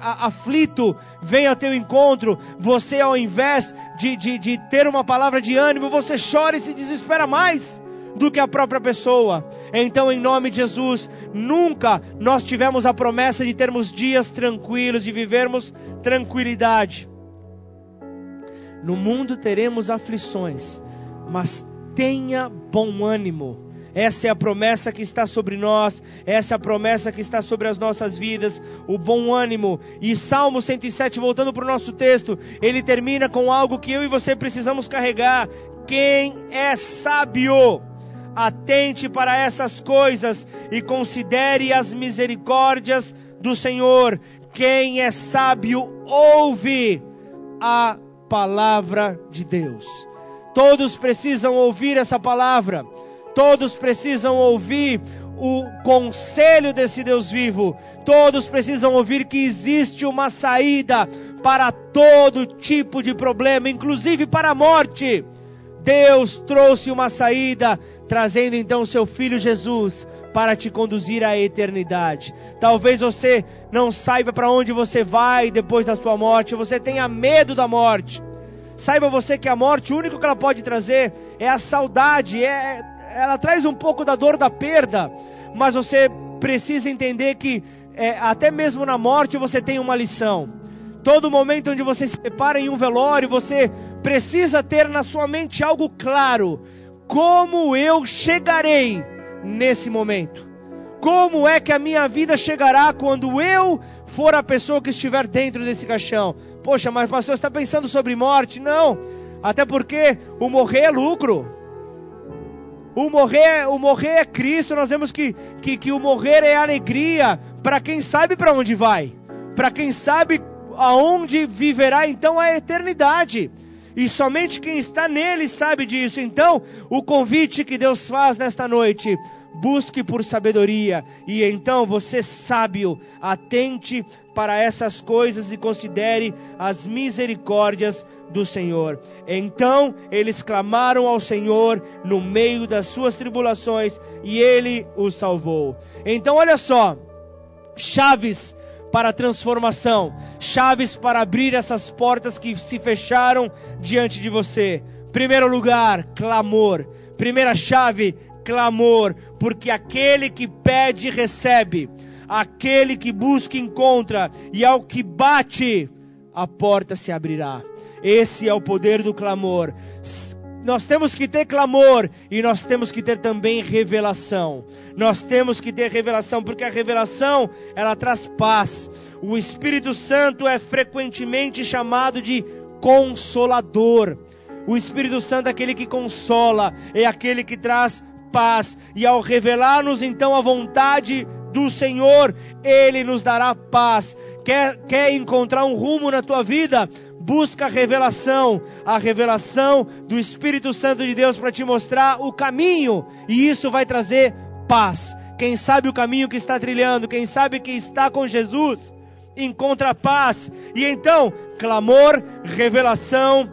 aflito vem ao teu encontro, você ao invés de, de, de ter uma palavra de ânimo, você chora e se desespera mais do que a própria pessoa. Então, em nome de Jesus, nunca nós tivemos a promessa de termos dias tranquilos, de vivermos tranquilidade. No mundo teremos aflições, mas tenha bom ânimo. Essa é a promessa que está sobre nós, essa é a promessa que está sobre as nossas vidas, o bom ânimo. E Salmo 107, voltando para o nosso texto, ele termina com algo que eu e você precisamos carregar. Quem é sábio? Atente para essas coisas e considere as misericórdias do Senhor. Quem é sábio, ouve a palavra de Deus. Todos precisam ouvir essa palavra. Todos precisam ouvir o conselho desse Deus vivo. Todos precisam ouvir que existe uma saída para todo tipo de problema, inclusive para a morte. Deus trouxe uma saída, trazendo então seu filho Jesus para te conduzir à eternidade. Talvez você não saiba para onde você vai depois da sua morte, você tenha medo da morte. Saiba você que a morte, o único que ela pode trazer é a saudade, é, ela traz um pouco da dor da perda, mas você precisa entender que é, até mesmo na morte você tem uma lição. Todo momento onde você se prepara em um velório, você precisa ter na sua mente algo claro: como eu chegarei nesse momento? Como é que a minha vida chegará quando eu for a pessoa que estiver dentro desse caixão? Poxa, mas pastor, está pensando sobre morte? Não, até porque o morrer é lucro. O morrer, o morrer é Cristo. Nós vemos que, que, que o morrer é alegria para quem sabe para onde vai, para quem sabe aonde viverá então a eternidade. E somente quem está nele sabe disso. Então, o convite que Deus faz nesta noite, busque por sabedoria, e então você sábio, atente para essas coisas e considere as misericórdias do Senhor. Então eles clamaram ao Senhor no meio das suas tribulações e ele os salvou. Então olha só, chaves para a transformação, chaves para abrir essas portas que se fecharam diante de você. Primeiro lugar, clamor. Primeira chave, clamor, porque aquele que pede recebe, aquele que busca encontra, e ao que bate, a porta se abrirá. Esse é o poder do clamor. Nós temos que ter clamor e nós temos que ter também revelação. Nós temos que ter revelação porque a revelação ela traz paz. O Espírito Santo é frequentemente chamado de consolador. O Espírito Santo é aquele que consola, é aquele que traz paz. E ao revelar-nos então a vontade do Senhor, Ele nos dará paz. Quer, quer encontrar um rumo na tua vida? busca a revelação, a revelação do Espírito Santo de Deus para te mostrar o caminho, e isso vai trazer paz. Quem sabe o caminho que está trilhando, quem sabe que está com Jesus, encontra paz. E então, clamor, revelação,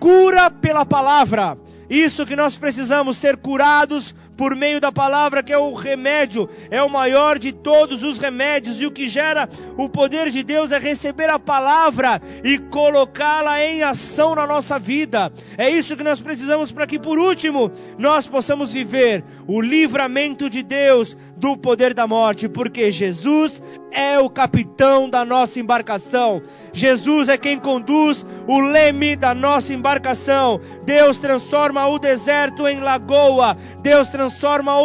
cura pela palavra. Isso que nós precisamos ser curados por meio da palavra, que é o remédio, é o maior de todos os remédios, e o que gera o poder de Deus é receber a palavra e colocá-la em ação na nossa vida. É isso que nós precisamos para que, por último, nós possamos viver o livramento de Deus do poder da morte, porque Jesus é o capitão da nossa embarcação. Jesus é quem conduz o leme da nossa embarcação. Deus transforma o deserto em lagoa. Deus transforma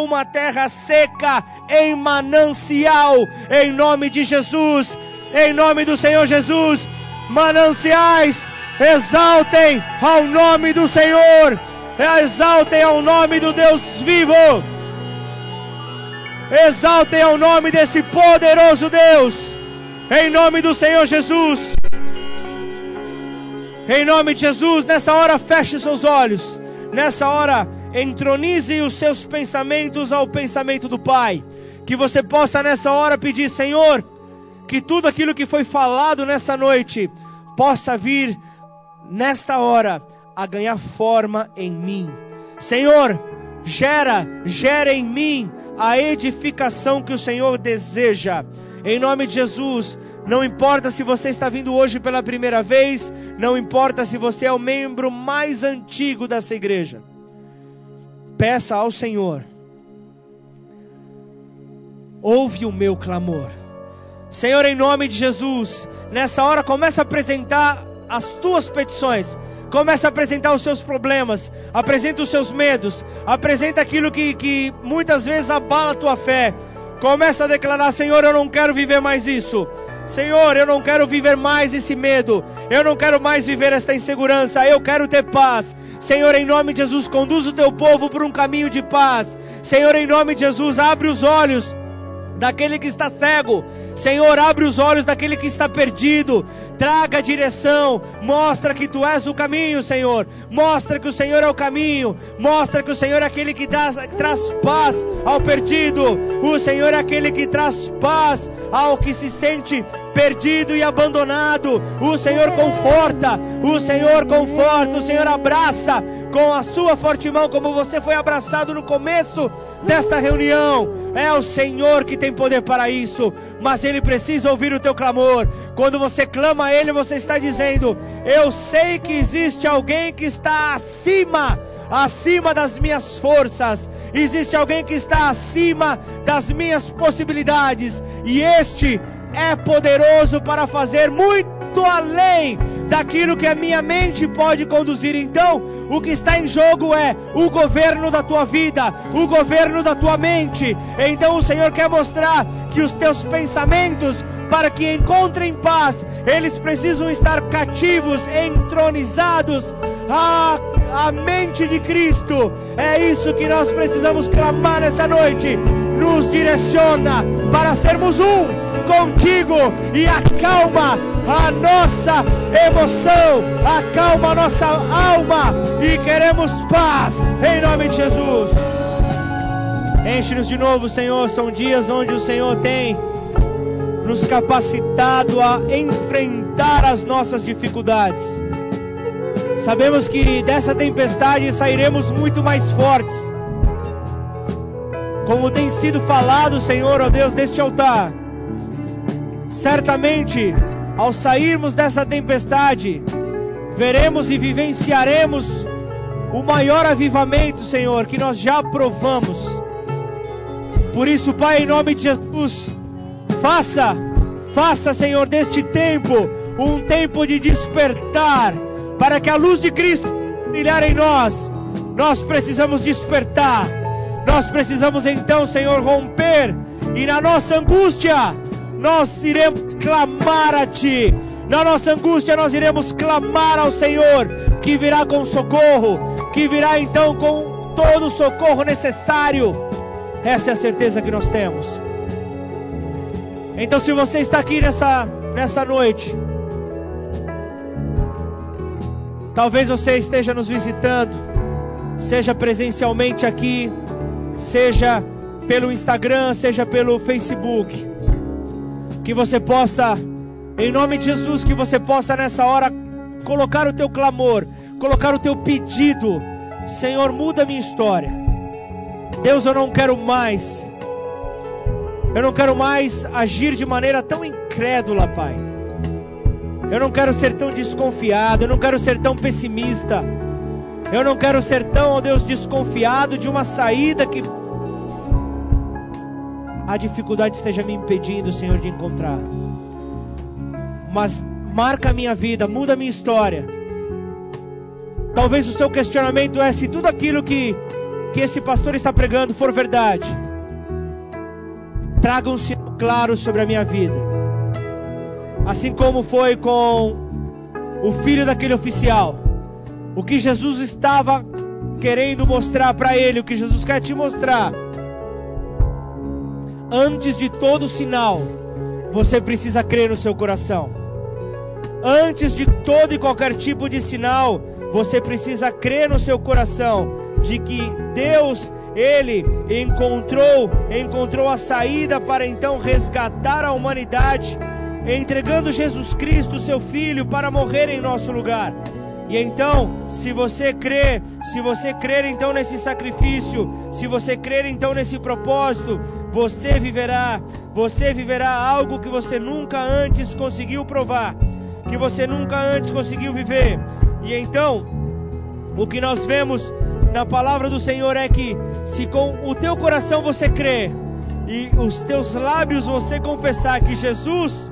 uma terra seca em manancial. Em nome de Jesus, em nome do Senhor Jesus, mananciais, exaltem ao nome do Senhor, exaltem ao nome do Deus vivo, exaltem ao nome desse poderoso Deus, em nome do Senhor Jesus. Em nome de Jesus, nessa hora feche seus olhos. Nessa hora, entronize os seus pensamentos ao pensamento do Pai. Que você possa nessa hora pedir, Senhor, que tudo aquilo que foi falado nessa noite possa vir nesta hora a ganhar forma em mim. Senhor, gera, gera em mim a edificação que o Senhor deseja. Em nome de Jesus, não importa se você está vindo hoje pela primeira vez, não importa se você é o membro mais antigo dessa igreja. Peça ao Senhor. Ouve o meu clamor. Senhor, em nome de Jesus, nessa hora começa a apresentar as tuas petições. Começa a apresentar os seus problemas, apresenta os seus medos, apresenta aquilo que, que muitas vezes abala a tua fé. Começa a declarar: Senhor, eu não quero viver mais isso. Senhor, eu não quero viver mais esse medo, eu não quero mais viver esta insegurança, eu quero ter paz. Senhor, em nome de Jesus, conduz o teu povo por um caminho de paz. Senhor, em nome de Jesus, abre os olhos daquele que está cego. Senhor, abre os olhos daquele que está perdido. Traga direção. Mostra que tu és o caminho, Senhor. Mostra que o Senhor é o caminho. Mostra que o Senhor é aquele que, dá, que traz paz ao perdido. O Senhor é aquele que traz paz ao que se sente perdido e abandonado. O Senhor conforta. O Senhor conforta. O Senhor abraça com a sua forte mão, como você foi abraçado no começo desta reunião. É o Senhor que tem poder para isso, mas Ele precisa ouvir o teu clamor. Quando você clama a Ele, você está dizendo: Eu sei que existe alguém que está acima acima das minhas forças, existe alguém que está acima das minhas possibilidades, e este é poderoso para fazer muito além daquilo que a minha mente pode conduzir. Então, o que está em jogo é o governo da tua vida, o governo da tua mente. Então, o Senhor quer mostrar que os teus pensamentos, para que encontrem paz, eles precisam estar cativos, entronizados à, à mente de Cristo. É isso que nós precisamos clamar nessa noite. Nos direciona para sermos um contigo e acalma a nossa emoção, acalma a nossa alma e queremos paz em nome de Jesus. Enche-nos de novo, Senhor. São dias onde o Senhor tem nos capacitado a enfrentar as nossas dificuldades. Sabemos que dessa tempestade sairemos muito mais fortes. Como tem sido falado, Senhor, ó Deus, deste altar. Certamente ao sairmos dessa tempestade, veremos e vivenciaremos o maior avivamento, Senhor, que nós já provamos. Por isso, Pai, em nome de Jesus, faça, faça, Senhor, deste tempo um tempo de despertar, para que a luz de Cristo brilhar em nós. Nós precisamos despertar. Nós precisamos então, Senhor, romper e na nossa angústia nós iremos clamar a Ti. Na nossa angústia, nós iremos clamar ao Senhor, que virá com socorro, que virá então com todo o socorro necessário. Essa é a certeza que nós temos. Então, se você está aqui nessa, nessa noite, talvez você esteja nos visitando, seja presencialmente aqui, seja pelo Instagram, seja pelo Facebook que você possa, em nome de Jesus, que você possa nessa hora colocar o teu clamor, colocar o teu pedido. Senhor, muda minha história. Deus, eu não quero mais. Eu não quero mais agir de maneira tão incrédula, Pai. Eu não quero ser tão desconfiado, eu não quero ser tão pessimista. Eu não quero ser tão, ó Deus, desconfiado de uma saída que a dificuldade esteja me impedindo, Senhor, de encontrar. Mas marca a minha vida, muda a minha história. Talvez o seu questionamento é se tudo aquilo que, que esse pastor está pregando for verdade. Traga um sinal claro sobre a minha vida. Assim como foi com o filho daquele oficial. O que Jesus estava querendo mostrar para ele, o que Jesus quer te mostrar. Antes de todo sinal, você precisa crer no seu coração. Antes de todo e qualquer tipo de sinal, você precisa crer no seu coração de que Deus, ele encontrou, encontrou a saída para então resgatar a humanidade, entregando Jesus Cristo, seu filho, para morrer em nosso lugar. E então, se você crê, se você crer então nesse sacrifício, se você crer então nesse propósito, você viverá, você viverá algo que você nunca antes conseguiu provar, que você nunca antes conseguiu viver. E então, o que nós vemos na palavra do Senhor é que se com o teu coração você crê e os teus lábios você confessar que Jesus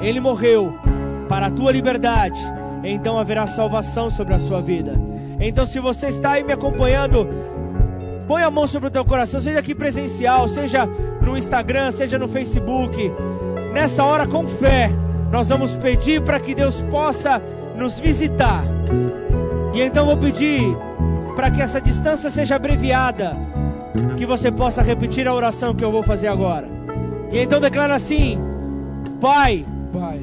ele morreu para a tua liberdade, então haverá salvação sobre a sua vida. Então, se você está aí me acompanhando, põe a mão sobre o teu coração, seja aqui presencial, seja no Instagram, seja no Facebook. Nessa hora, com fé, nós vamos pedir para que Deus possa nos visitar. E então vou pedir para que essa distância seja abreviada, que você possa repetir a oração que eu vou fazer agora. E então declara assim: Pai, Pai,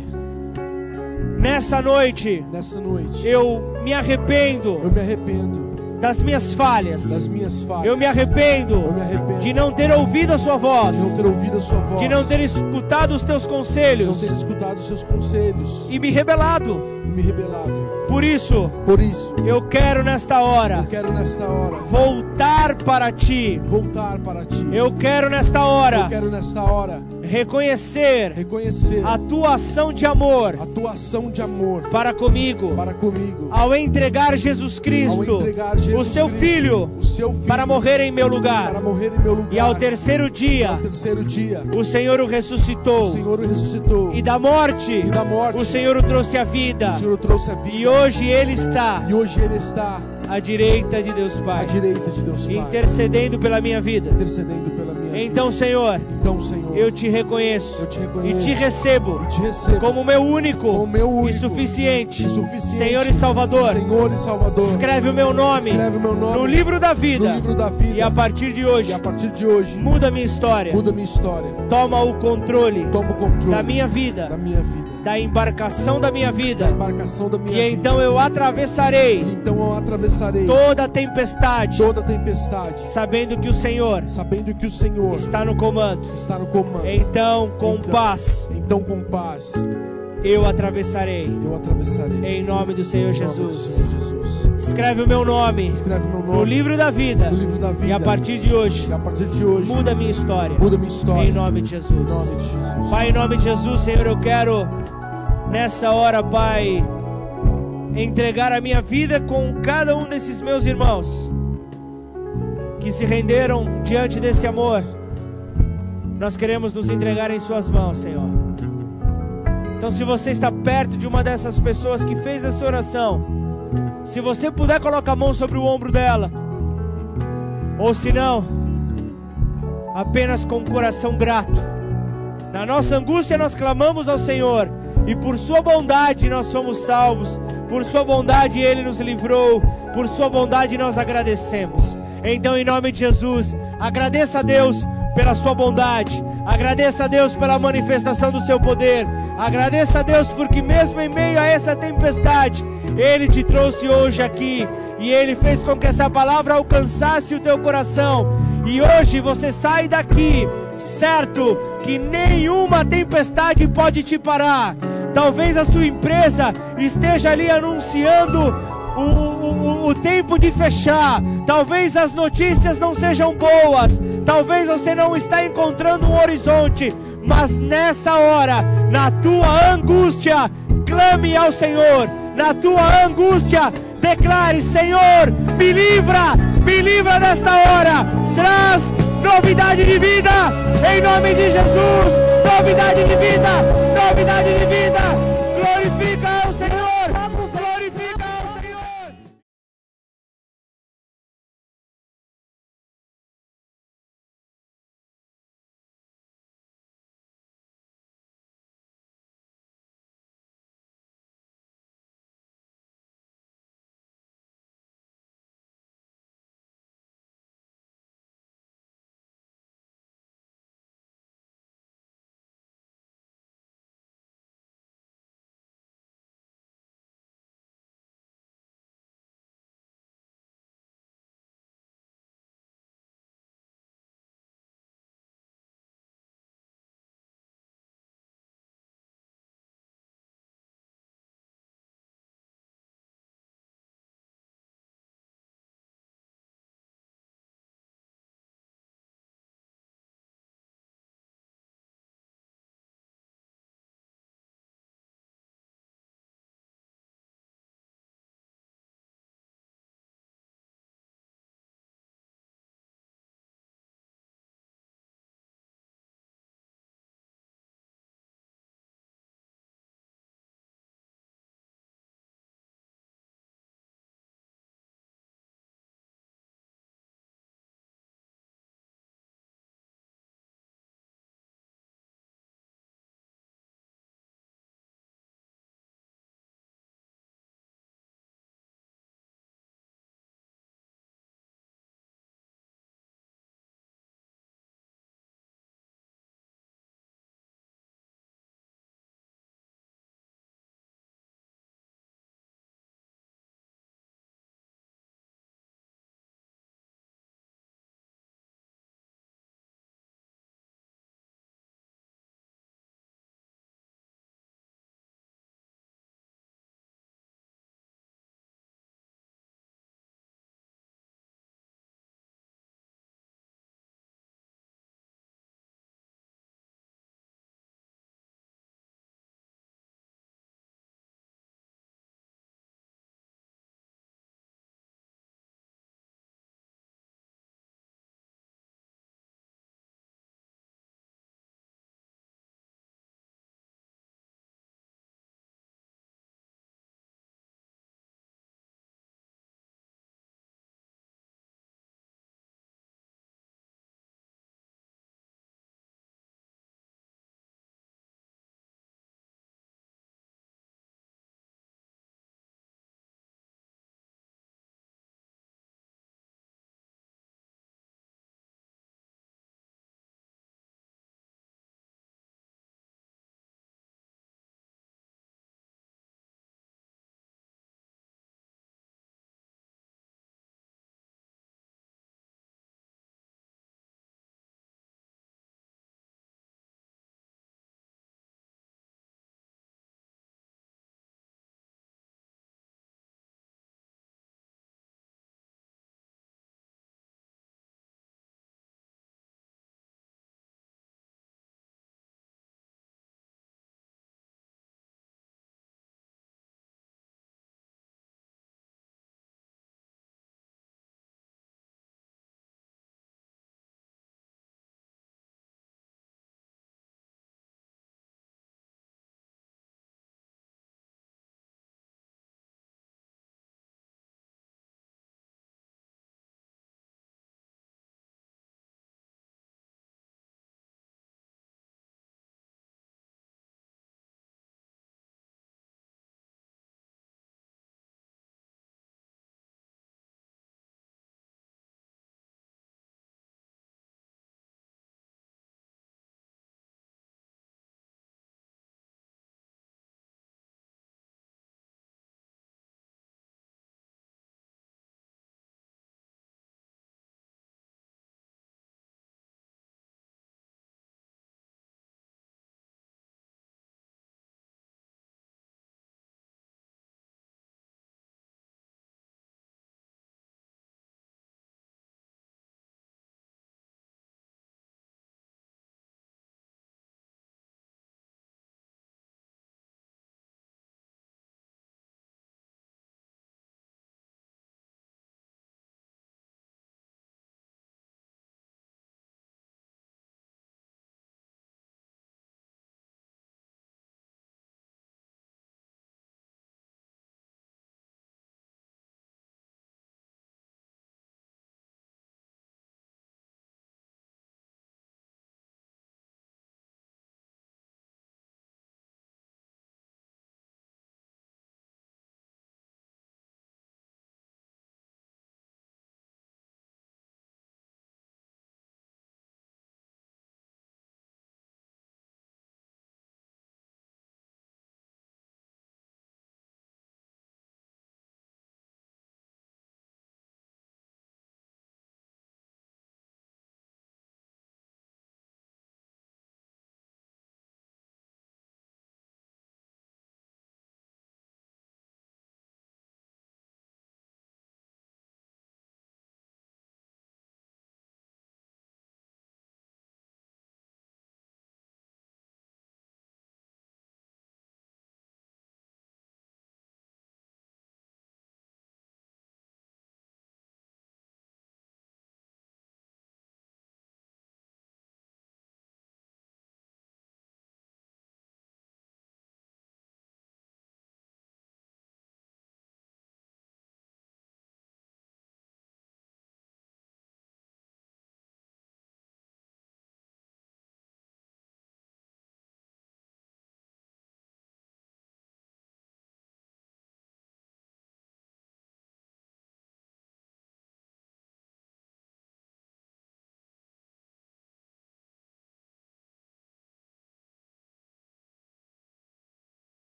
nessa noite nessa noite eu me arrependo eu me arrependo das minhas falhas. das minhas falhas. Eu me arrependo Eu me arrependo de não ter ouvido a sua de voz, não ouvido a sua voz, de não ter escutado os teus de não conselhos ter escutado os seus conselhos e me rebelado. e me rebelado. Por isso, Por isso, eu quero nesta hora quero nesta hora voltar para ti. voltar para ti. Eu quero nesta hora quero nesta hora reconhecer reconhecer a tua ação de amor a tua ação de amor para comigo para comigo. ao entregar Jesus Ao Cristo, entregar Jesus o seu Cristo, filho, o seu filho, para morrer em meu lugar. para morrer em meu lugar. E ao terceiro ao dia, terceiro dia, o Senhor o o ressuscitou. Senhor o ressuscitou. E da morte, E da morte, o Senhor o trouxe à vida. o Senhor trouxe a vida. E hoje ele está E hoje ele está à direita de Deus à Pai, direita de Deus Pai, intercedendo pela minha vida. intercedendo pela minha Então, vida. Senhor, Então, Senhor, eu te reconheço eu te e reconheço te recebo e te recebo como meu único como meu único e suficiente e suficiente Senhor e Salvador. Senhor e Salvador. Escreve o meu nome Escreve meu nome no livro da no vida. livro da vida. E a partir de hoje, E a partir de hoje, muda minha história. muda minha história. Toma o controle Toma o controle da minha da vida, minha vida, da embarcação da minha da vida. embarcação da minha E vida. então eu atravessarei então eu atravessarei toda a tempestade, toda a tempestade, sabendo que o Senhor sabendo que o Senhor está no comando. está no comando. Então, com Então, paz, Então, com paz, eu atravessarei. eu atravessarei. Em nome do Senhor Em nome do Jesus. Senhor Jesus. Escreve o meu nome Escreve meu no nome livro da vida. no livro da vida. E a partir de hoje, a partir de hoje, muda a minha história. muda minha história. Em nome de Em Jesus. nome de Jesus. Pai, em nome de Jesus, Senhor, eu quero nessa hora, Pai, entregar a minha vida com cada um desses meus irmãos que se renderam diante desse amor. Nós queremos nos entregar em Suas mãos, Senhor. Então, se você está perto de uma dessas pessoas que fez essa oração, se você puder colocar a mão sobre o ombro dela, ou se não, apenas com o coração grato. Na nossa angústia nós clamamos ao Senhor, e por Sua bondade nós somos salvos, por Sua bondade Ele nos livrou, por Sua bondade nós agradecemos. Então, em nome de Jesus, agradeça a Deus pela Sua bondade, agradeça a Deus pela manifestação do Seu poder, agradeça a Deus porque, mesmo em meio a essa tempestade, Ele te trouxe hoje aqui e Ele fez com que essa palavra alcançasse o teu coração. E hoje você sai daqui certo que nenhuma tempestade pode te parar. Talvez a sua empresa esteja ali anunciando o, o, o, tempo de fechar. Talvez as notícias não sejam boas. Talvez você não está encontrando um horizonte. Mas nessa hora, na tua angústia, clame ao Senhor. Na tua angústia, declare: Senhor, me livra, me livra desta hora. Traz novidade de vida, em nome de Jesus. Novidade de vida, novidade de vida. Glorifica ao